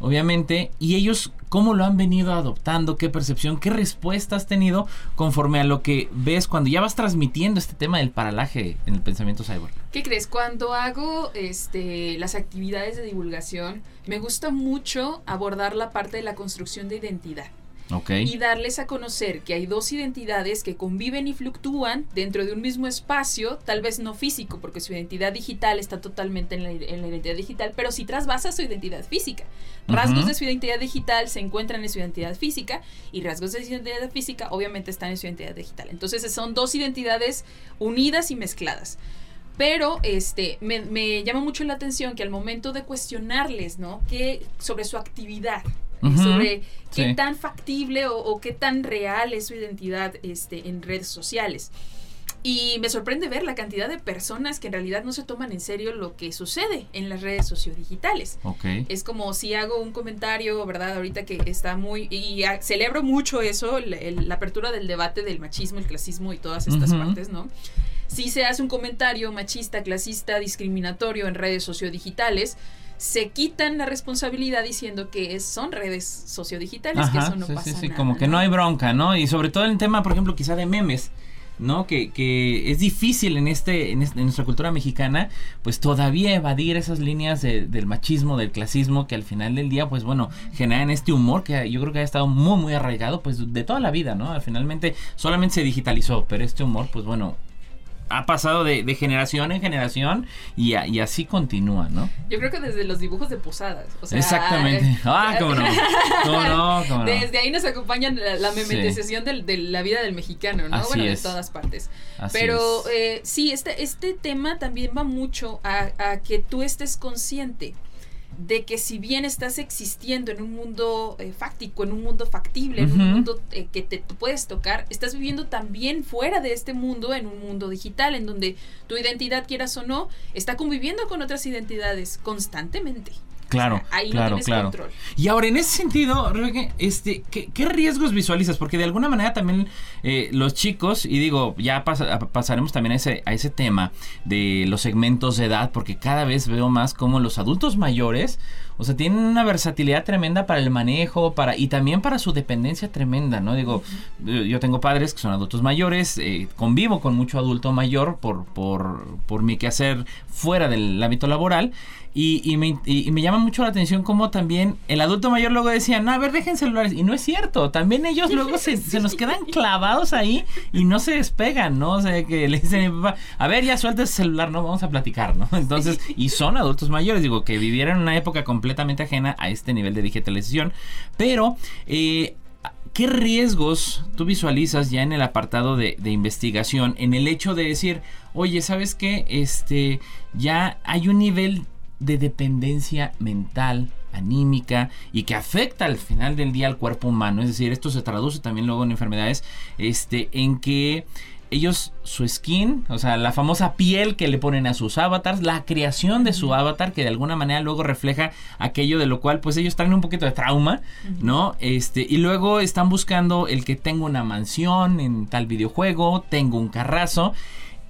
obviamente, y ellos cómo lo han venido adoptando, qué percepción, qué respuesta has tenido conforme a lo que ves cuando ya vas transmitiendo este tema del paralaje en el pensamiento cyborg. ¿Qué crees? Cuando hago este, las actividades de divulgación, me gusta mucho abordar la parte de la construcción de identidad. Ok. y darles a conocer que hay dos identidades que conviven y fluctúan dentro de un mismo espacio, tal vez no físico, porque su identidad digital está totalmente en la, en la identidad digital, pero sí trasvasa su identidad física. Rasgos de su identidad digital se encuentran en su identidad física y rasgos de su identidad física obviamente están en su identidad digital. Entonces son dos identidades unidas y mezcladas. Pero este me, me llama mucho la atención que al momento de cuestionarles, ¿no? Que sobre su actividad, Ujú. sobre qué Sí. tan factible o, o qué tan real es su identidad este, en redes sociales. Y me sorprende ver la cantidad de personas que en realidad no se toman en serio lo que sucede en las redes sociodigitales. Ok. Es como si hago un comentario, ¿verdad? Ahorita que está muy... Y ah, celebro mucho eso, la, el- la apertura del debate del machismo, el clasismo y todas estas Ujú. partes, ¿no? Si se hace un comentario machista, clasista, discriminatorio en redes sociodigitales, se quitan la responsabilidad diciendo que es- son redes sociodigitales, que eso no sí, pasa sí, sí, nada, como que no hay bronca, ¿no? Y sobre todo el tema, por ejemplo, quizá de memes. ¿no? Que, que es difícil en este, en este- en nuestra cultura mexicana, pues todavía evadir esas líneas de- del machismo, del clasismo, que al final del día, pues bueno, generan este humor que yo creo que ha estado muy, muy arraigado, pues de toda la vida, ¿no? Al finalmente solamente se digitalizó, pero este humor, pues bueno, ha pasado de, de generación en generación y, a- y así continúa, ¿no? Yo creo que desde los dibujos de posadas. O sea, Exactamente. Ah, cómo no. Cómo no, cómo no. Desde ahí nos acompañan la, la Sí. memetización del- de la vida del mexicano, ¿no? Así bueno, es. de todas partes. Así Pero es. eh, sí, este, este tema también va mucho a, a que tú estés consciente de que si bien estás existiendo en un mundo eh, fáctico, en un mundo factible, en un mundo eh, que te puedes tocar, estás viviendo también fuera de este mundo, en un mundo digital, en donde tu identidad, quieras o no, está conviviendo con otras identidades constantemente. Claro, O sea, ahí claro, no claro. control. Y ahora, en ese sentido, Rebeca, este, ¿qué, qué riesgos visualizas? Porque de alguna manera también eh, los chicos, y digo, ya pasa- pasaremos también a ese, a ese tema de los segmentos de edad, porque cada vez veo más como los adultos mayores, o sea, tienen una versatilidad tremenda para el manejo, para y también para su dependencia tremenda, ¿no? Digo, yo yo tengo padres que son adultos mayores, eh, convivo con mucho adulto mayor por, por, por mi quehacer fuera del ámbito laboral. Y, y me, y- y me llama mucho la atención cómo también el adulto mayor luego decía, no, a ver, dejen celulares. Y no es cierto, también ellos luego se, se nos quedan clavados ahí y no se despegan, ¿no? O sea, que le dicen a mi papá, a ver, ya suelta ese celular, ¿no? Vamos a platicar, ¿no? Entonces, y son adultos mayores, digo, que vivieron en una época completamente ajena a este nivel de digitalización. Pero, eh, ¿Qué riesgos tú visualizas ya en el apartado de, de investigación en el hecho de decir, oye, ¿sabes qué? Este, ya hay un nivel de dependencia mental, anímica y que afecta al final del día al cuerpo humano. Es decir, esto se traduce también luego en enfermedades, este, en que ellos, su skin, o sea, la famosa piel que le ponen a sus avatars, la creación de su avatar que de alguna manera luego refleja aquello de lo cual pues ellos traen un poquito de trauma, ¿no? Este, y luego están buscando el que tengo una mansión en tal videojuego, tengo un carrazo.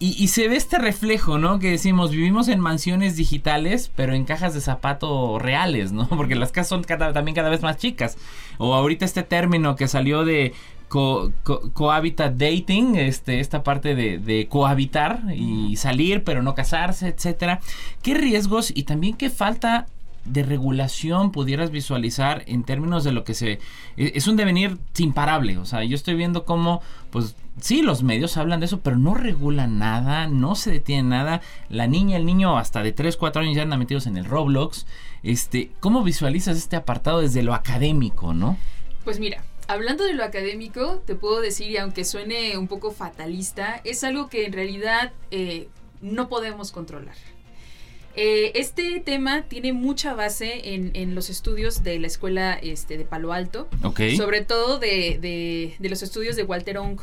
Y, y se ve este reflejo, ¿no? Que decimos, vivimos en mansiones digitales, pero en cajas de zapato reales, ¿no? Porque las casas son cada- también cada vez más chicas. O ahorita este término que salió de co- co- cohabitat dating, este, esta parte de, de cohabitar y salir, pero no casarse, etcétera. ¿Qué riesgos y también qué falta de regulación pudieras visualizar en términos de lo que se e- es un devenir imparable o sea yo estoy viendo cómo pues sí los medios hablan de eso pero no regulan nada no se detiene nada. La niña el niño hasta de 3 4 años ya andan metidos en el Roblox. Este cómo visualizas este apartado desde lo académico no Pues mira, hablando de lo académico, te puedo decir, y aunque suene un poco fatalista, es algo que en realidad eh, no podemos controlar. Eh, este tema tiene mucha base en, en los estudios de la escuela este, de Palo Alto, ok sobre todo de, de- de los estudios de Walter Ong.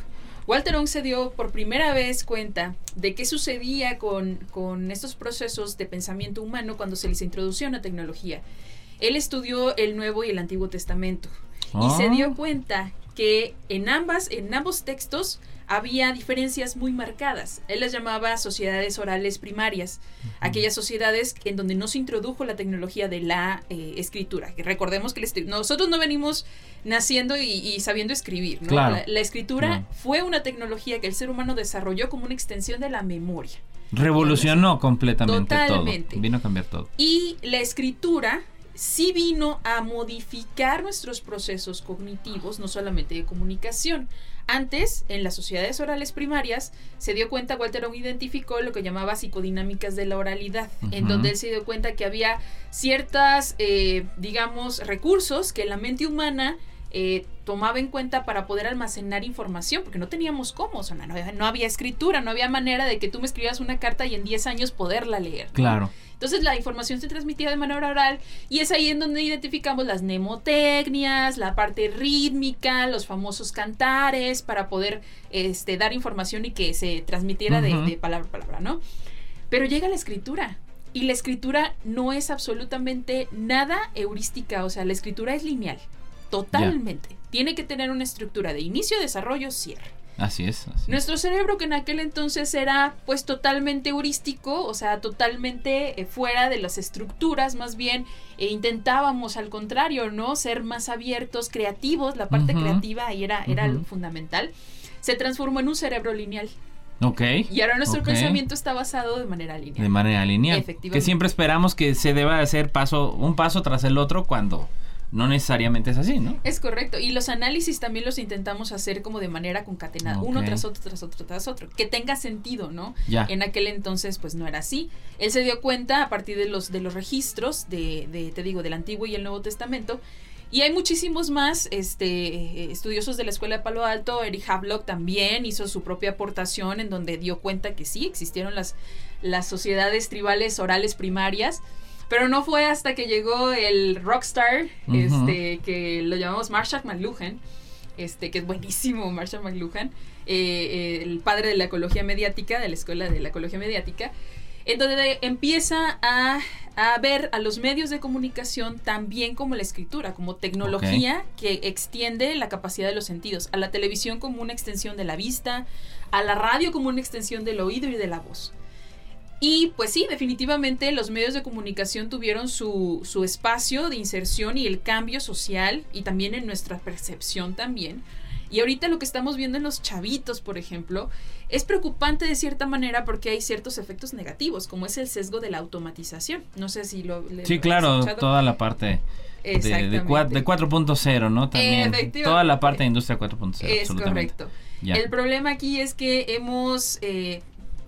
Walter Ong se dio por primera vez cuenta de qué sucedía con, con estos procesos de pensamiento humano cuando se les introducía una tecnología. Él estudió el Nuevo y el Antiguo Testamento y se Ah. dio cuenta que en ambas, en ambos textos había diferencias muy marcadas. Él las llamaba sociedades orales primarias, aquellas sociedades en donde no se introdujo la tecnología de la eh, escritura. Recordemos que nosotros no venimos naciendo y, y sabiendo escribir. ¿no? Claro. La, la escritura Claro. fue una tecnología que el ser humano desarrolló como una extensión de la memoria. revolucionó completamente Totalmente. todo vino a cambiar todo Y la escritura sí vino a modificar nuestros procesos cognitivos, no solamente de comunicación. Antes, en las sociedades orales primarias, se dio cuenta, Walter Ong identificó lo que llamaba psicodinámicas de la oralidad, en donde él se dio cuenta que había ciertas, eh, digamos, recursos que la mente humana eh, tomaba en cuenta para poder almacenar información, porque no teníamos cómo, o sea, no, había- no había escritura, no había manera de que tú me escribas una carta y en 10 años poderla leer. ¿no? claro Entonces la información se transmitía de manera oral y es ahí en donde identificamos las mnemotecnias, la parte rítmica, los famosos cantares para poder este, dar información y que se transmitiera de- palabra a palabra, ¿no? Pero llega la escritura y la escritura no es absolutamente nada heurística, o sea, la escritura es lineal, totalmente. Tiene que tener una estructura de inicio, desarrollo, cierre. Así es, así. Nuestro cerebro que en aquel entonces era pues totalmente heurístico, o sea, totalmente eh, fuera de las estructuras, más bien e intentábamos al contrario, ¿no? Ser más abiertos, creativos, la parte creativa ahí era, era lo fundamental. Se transformó en un cerebro lineal ok y ahora nuestro pensamiento está basado de manera lineal. de manera lineal. Efectivamente. Que siempre esperamos que se deba hacer paso, un paso tras el otro cuando no necesariamente es así, ¿no? Es correcto. Y los análisis también los intentamos hacer como de manera concatenada, uno tras otro, tras otro, tras otro. Que tenga sentido, ¿no? Ya. En aquel entonces, pues no era así. Él se dio cuenta a partir de los, de los registros de, de, te digo, del Antiguo y el Nuevo Testamento. Y hay muchísimos más este, eh, estudiosos de la Escuela de Palo Alto. Eric Havelock también hizo su propia aportación en donde dio cuenta que sí, existieron las, las sociedades tribales orales primarias. Pero no fue hasta que llegó el rockstar, este, que lo llamamos Marshall McLuhan, este, que es buenísimo Marshall McLuhan, eh, eh, el padre de la ecología mediática, de la escuela de la ecología mediática, en donde empieza a, ver a los medios de comunicación también como la escritura, como tecnología que extiende la capacidad de los sentidos, a la televisión como una extensión de la vista, a la radio como una extensión del oído y de la voz. Y pues sí, definitivamente los medios de comunicación tuvieron su, su espacio de inserción y el cambio social y también en nuestra percepción también y ahorita lo que estamos viendo en los chavitos, por ejemplo, es preocupante de cierta manera porque hay ciertos efectos negativos, como es el sesgo de la automatización. No sé si lo... sí, claro, toda la parte de, de, 4.0, ¿no? También. Toda la parte de industria 4.0. Es correcto. El problema aquí es que hemos... Eh,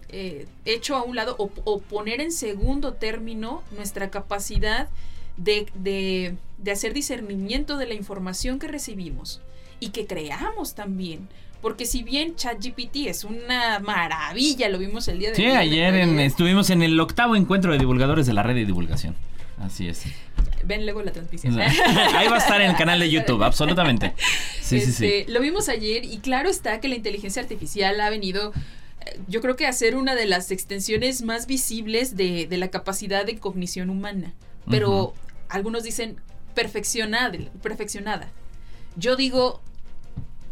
eh, hecho a un lado o, poner en segundo término nuestra capacidad de, de, hacer discernimiento de la información que recibimos y que creamos también. Porque si bien ChatGPT es una maravilla, lo vimos el día de Sí, ayer estuvimos en el octavo encuentro de divulgadores de la red de divulgación. Así es. Ven luego la transmisión. Ahí va a estar en el canal de YouTube, absolutamente. Sí, sí, sí. Este, lo vimos ayer y claro está que la inteligencia artificial ha venido yo creo que a ser una de las extensiones más visibles de, de la capacidad de cognición humana. Pero algunos dicen perfeccionada, perfeccionada. Yo digo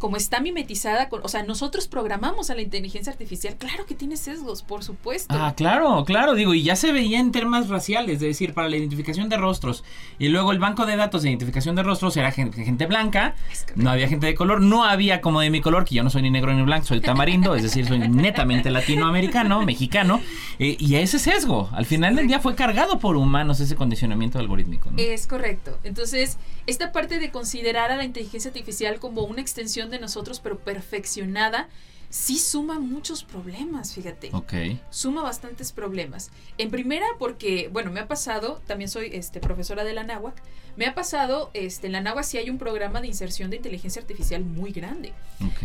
como está mimetizada con, o sea, nosotros programamos a la inteligencia artificial, claro que tiene sesgos, por supuesto. Ah, claro, claro, digo, y ya se veía en temas raciales, es decir, para la identificación de rostros. Y luego el banco de datos de identificación de rostros era gente, blanca, no había gente de color, no había como de mi color, que yo no soy ni negro ni blanco, soy tamarindo, es decir, soy netamente latinoamericano, mexicano, eh, y ese sesgo, al final del día fue cargado por humanos ese condicionamiento algorítmico. Es correcto. Entonces, esta parte de considerar a la inteligencia artificial como una extensión de nosotros, pero perfeccionada, sí suma muchos problemas, fíjate. Ok. Suma bastantes problemas. En primera, porque, bueno, me ha pasado, también soy este, profesora de la NAWAC, me ha pasado, este, en la NAWAC sí hay un programa de inserción de inteligencia artificial muy grande.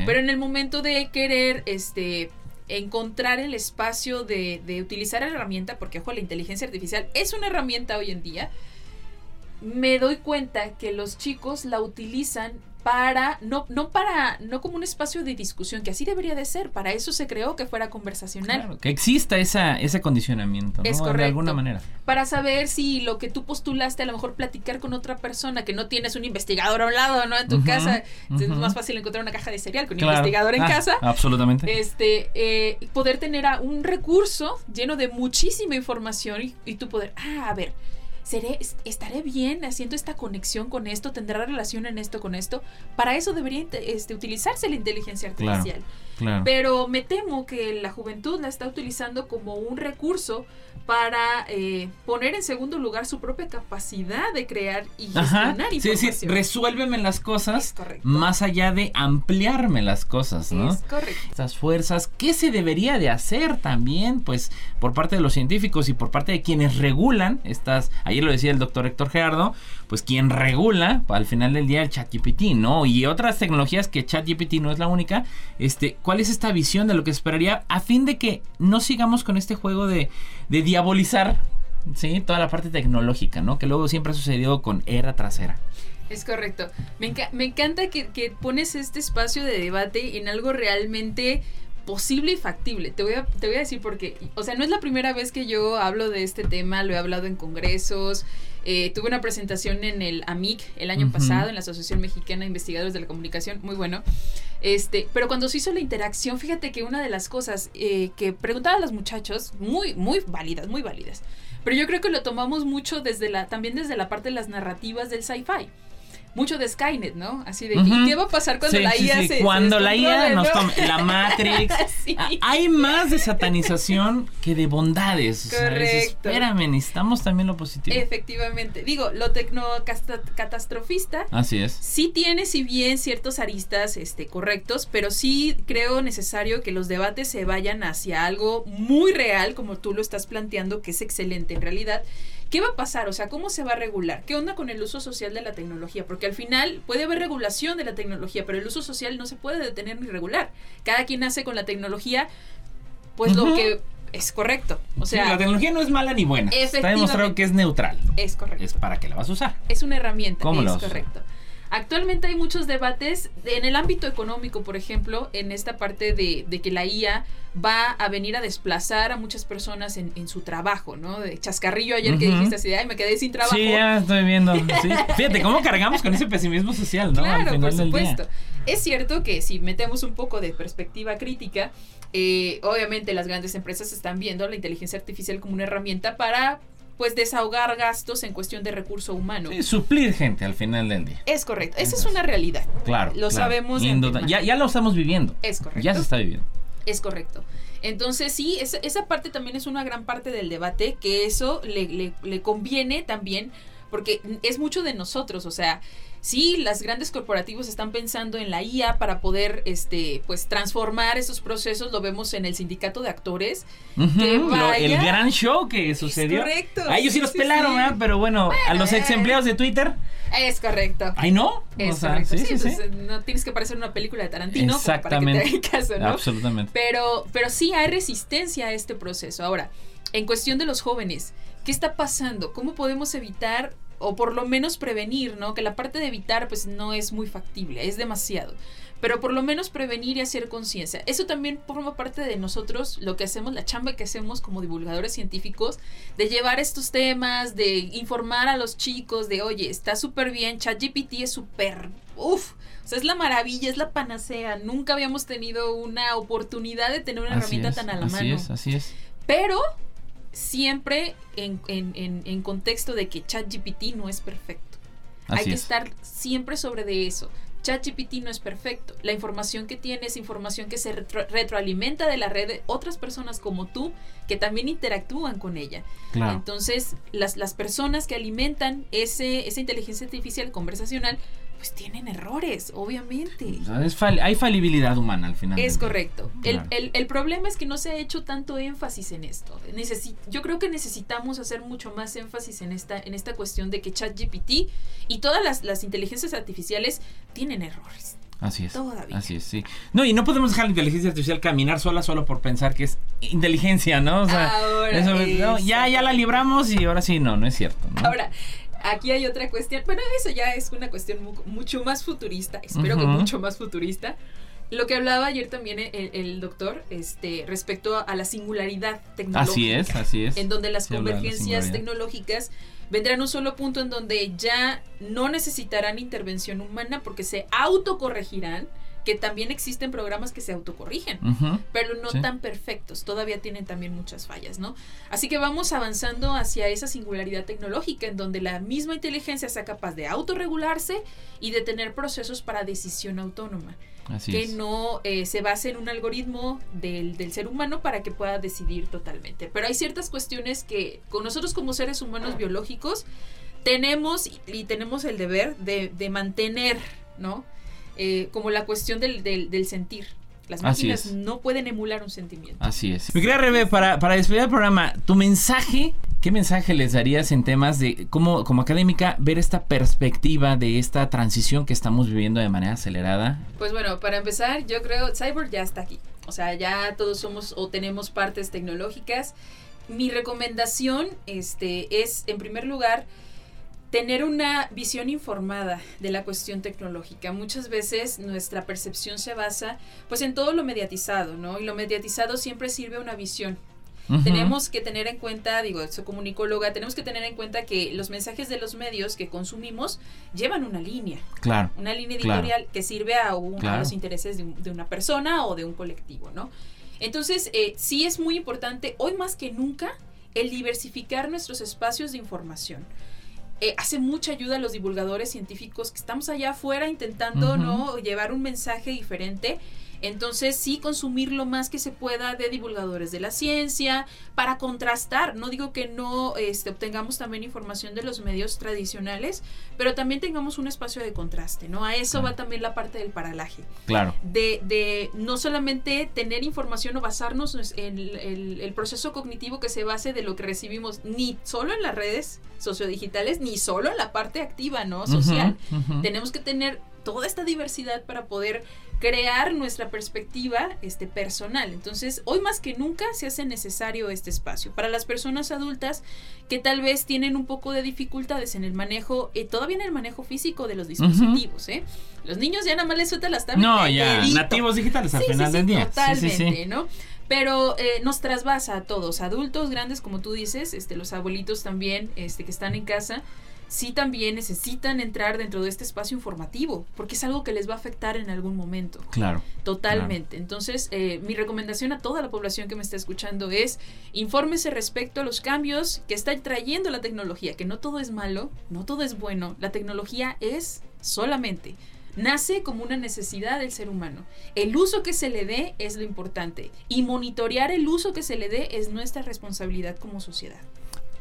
Pero en el momento de querer, este, encontrar el espacio de, de utilizar la herramienta, porque, ojo, la inteligencia artificial es una herramienta hoy en día, me doy cuenta que los chicos la utilizan para no no para no como un espacio de discusión que así debería de ser. Para eso se creó que fuera conversacional. Que exista esa ese condicionamiento es de alguna manera. Para saber si lo que tú postulaste a lo mejor platicar con otra persona que no tienes un investigador a un lado no en tu casa es más fácil encontrar una caja de cereal con un investigador en ah, casa. absolutamente. Este eh, poder tener un recurso lleno de muchísima información y, y tú poder ah a ver ¿Seré, ¿Estaré bien haciendo esta conexión con esto? ¿Tendrá relación en esto con esto? Para eso debería este, utilizarse la inteligencia artificial. Pero me temo que la juventud la está utilizando como un recurso para eh, poner en segundo lugar su propia capacidad de crear y gestionar información. Sí, sí, resuélveme las cosas más allá de ampliarme las cosas, ¿no? Es correcto. Estas fuerzas, ¿qué se debería de hacer también? Pues por parte de los científicos y por parte de quienes regulan estas, ayer lo decía el doctor Héctor Gerardo, pues quien regula al final del día el ChatGPT, ¿no? Y otras tecnologías que ChatGPT no es la única, este, ¿cuál es esta visión de lo que esperaría a fin de que no sigamos con este juego de, diabolizar ¿sí? toda la parte tecnológica, ¿no? Que luego siempre ha sucedido con era tras era. Es correcto. Me, encanta que, pones este espacio de debate en algo realmente posible y factible. Te voy, a, te voy a decir porque, o sea, no es la primera vez que yo hablo de este tema, lo he hablado en congresos. Eh, tuve una presentación en el AMIC el año pasado, en la Asociación Mexicana de Investigadores de la Comunicación, muy bueno. Este, pero cuando se hizo la interacción, fíjate que una de las cosas eh, que preguntaban a los muchachos, muy, muy válidas, muy válidas, pero yo creo que lo tomamos mucho desde la, también desde la parte de las narrativas del sci-fi mucho de Skynet, ¿no? Así de, ¿y qué va a pasar cuando la IA se Cuando la IA nos tome, la Matrix. Hay más de satanización que de bondades. Correcto. espérame, necesitamos también lo positivo. Efectivamente. Digo, lo tecnocatastrofista. Así es. Sí tiene, si bien, ciertos aristas este, correctos, pero sí creo necesario que los debates se vayan hacia algo muy real, como tú lo estás planteando, que es excelente en realidad ¿Qué va a pasar? O sea, ¿cómo se va a regular? ¿Qué onda con el uso social de la tecnología? Porque al final puede haber regulación de la tecnología, pero el uso social no se puede detener ni regular. Cada quien hace con la tecnología, pues lo que Es correcto. O Sí, sea, la tecnología no es mala ni buena. Está demostrado que es neutral. es correcto. Es para qué la vas a usar. Es una herramienta, ¿Cómo es correcto. Actualmente hay muchos debates de- en el ámbito económico, por ejemplo, en esta parte de, de que la IA va a venir a desplazar a muchas personas en, en su trabajo, ¿no? De chascarrillo ayer que dijiste así, ay, me quedé sin trabajo. Sí, ya estoy viendo. Sí. Fíjate cómo cargamos con ese pesimismo social, ¿no? Al Claro, final por supuesto. Es cierto que si metemos un poco de perspectiva crítica, eh, obviamente las grandes empresas están viendo la inteligencia artificial como una herramienta para pues desahogar gastos en cuestión de recurso humano. Sí, suplir gente al final del día. Es correcto, esa es una realidad. Claro. Lo claro. sabemos ya, ya lo estamos viviendo. Es correcto. Ya se está viviendo. Es correcto. Entonces sí, esa, esa parte también es una gran parte del debate, que eso le, le- le conviene también, porque es mucho de nosotros, o sea, sí, las grandes corporativos están pensando en la IA para poder, este, pues, transformar esos procesos, lo vemos en el sindicato de actores. Ujú, Que lo- vaya. el gran show que sucedió. correcto, A ellos sí sí, los sí, pelaron, sí. ¿verdad? Pero bueno, a los eh. ex empleados de Twitter, Es correcto. ay no. Es o sea, correcto. sí, Sí, sí, sí. pues, no tienes que parecer una película de Tarantino como para que Exactamente. te caso, ¿no? Absolutamente. Pero, pero sí hay resistencia a este proceso. Ahora, en cuestión de los jóvenes, ¿qué está pasando? ¿Cómo podemos evitar o por lo menos prevenir, ¿no? Que la parte de evitar pues no es muy factible, es demasiado. Pero por lo menos prevenir y hacer conciencia. Eso también forma parte de nosotros, lo que hacemos, la chamba que hacemos como divulgadores científicos, de llevar estos temas, de informar a los chicos de, oye, está súper bien, ChatGPT es súper, uff, o sea, es la maravilla, es la panacea. Nunca habíamos tenido una oportunidad de tener una Así herramienta es, tan a la así mano. es, así es. Pero siempre en, en- en- en contexto de que ChatGPT no es perfecto. Hay que es. estar siempre sobre de eso. ChatGPT no es perfecto. La información que tiene es información que se retro- retroalimenta de la red de otras personas como tú que también interactúan con ella. Claro. Entonces, las, las personas que alimentan ese, esa inteligencia artificial conversacional, pues tienen errores, obviamente. Fal- hay falibilidad humana al final. Es correcto. El, el- el problema es que no se ha hecho tanto énfasis en esto. Necesi- yo creo que necesitamos hacer mucho más énfasis en esta, en esta cuestión de que ChatGPT y todas las, las inteligencias artificiales tienen errores. Así es. Todavía. Así es, sí. No, y no podemos dejar la inteligencia artificial caminar sola solo por pensar que es inteligencia, ¿no? O sea, Ahora, eso, no, ya, ya la libramos y ahora sí, no, no es cierto, ¿no? Ahora, aquí hay otra cuestión. Bueno, eso ya es una cuestión mu- mucho más futurista. Espero que mucho más futurista. Lo que hablaba ayer también el, el doctor este, respecto a, la singularidad tecnológica. así es, así es. en donde las Se la convergencias singularidad. tecnológicas vendrán a un solo punto en donde ya no necesitarán intervención humana porque se autocorregirán, que también existen programas que se autocorrigen, pero no Sí. tan perfectos, todavía tienen también muchas fallas, ¿no? Así que vamos avanzando hacia esa singularidad tecnológica en donde la misma inteligencia sea capaz de autorregularse y de tener procesos para decisión autónoma Así que es. no eh, se base en un algoritmo del, del ser humano para que pueda decidir totalmente. Pero hay ciertas cuestiones que con nosotros como seres humanos biológicos tenemos y, y tenemos el deber de, de mantener, ¿no? Eh, como la cuestión del, del- del sentir. Las Así máquinas es. no pueden emular un sentimiento. Así es. Mi querida Rebe, para, para despedir el programa, tu mensaje, ¿qué mensaje les darías en temas de cómo, como académica, ver esta perspectiva de esta transición que estamos viviendo de manera acelerada? Pues bueno, para empezar, yo creo Cyborg ya está aquí. O sea, ya todos somos o tenemos partes tecnológicas. Mi recomendación este, es, en primer lugar, tener una visión informada de la cuestión tecnológica. Muchas veces nuestra percepción se basa pues en todo lo mediatizado, ¿no? Y lo mediatizado siempre sirve a una visión. Tenemos que tener en cuenta, digo, soy comunicóloga, tenemos que tener en cuenta que los mensajes de los medios que consumimos llevan una línea Claro. una línea Claro. editorial que sirve a, un- a los intereses de, un- de una persona o de un colectivo, ¿no? Entonces, eh, sí es muy importante, hoy más que nunca, el diversificar nuestros espacios de información. Eh, hace mucha ayuda a los divulgadores científicos que estamos allá afuera intentando. ¿no? Llevar un mensaje diferente. Entonces, sí consumir lo más que se pueda de divulgadores de la ciencia para contrastar. No digo que no este, obtengamos también información de los medios tradicionales, pero también tengamos un espacio de contraste, ¿no? A eso Claro. va también la parte del paralaje. Claro. De, de no solamente tener información o basarnos en el, el- el proceso cognitivo que se base de lo que recibimos, ni solo en las redes sociodigitales, ni solo en la parte activa, ¿no? Social. Tenemos que tener toda esta diversidad para poder crear nuestra perspectiva este, personal. Entonces, hoy más que nunca se hace necesario este espacio. Para las personas adultas que tal vez tienen un poco de dificultades en el manejo, eh, todavía en el manejo físico de los dispositivos, ¿eh? Los niños ya nada más les sueltan las tabletas. No, ya, nativos digitales al final del día. Totalmente, ¿no? Pero eh, nos trasvasa a todos, adultos, grandes, como tú dices, este, los abuelitos también, este, que están en casa sí también necesitan entrar dentro de este espacio informativo, porque es algo que les va a afectar en algún momento. Claro. Totalmente. Entonces, eh, mi recomendación a toda la población que me está escuchando es infórmese respecto a los cambios que está trayendo la tecnología, que no todo es malo, no todo es bueno, la tecnología es solamente nace como una necesidad del ser humano. El uso que se le dé es lo importante y monitorear el uso que se le dé es nuestra responsabilidad como sociedad.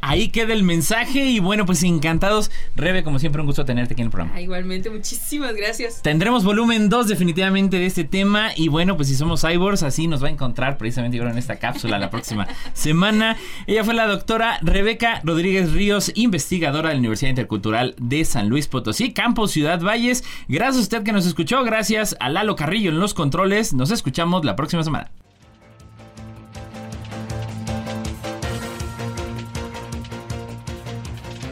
Ahí queda el mensaje y bueno, pues encantados. Rebe, como siempre, un gusto tenerte aquí en el programa. Ah, igualmente, muchísimas gracias. Tendremos volumen 2 definitivamente de este tema y bueno, pues si somos cyborgs, así nos va a encontrar precisamente ahora en esta cápsula la próxima semana. Ella fue la doctora Rebeca Rodríguez Ríos, investigadora de la Universidad Intercultural de San Luis Potosí, Campos Ciudad Valles. Gracias a usted que nos escuchó, gracias a Lalo Carrillo en los controles. Nos escuchamos la próxima semana.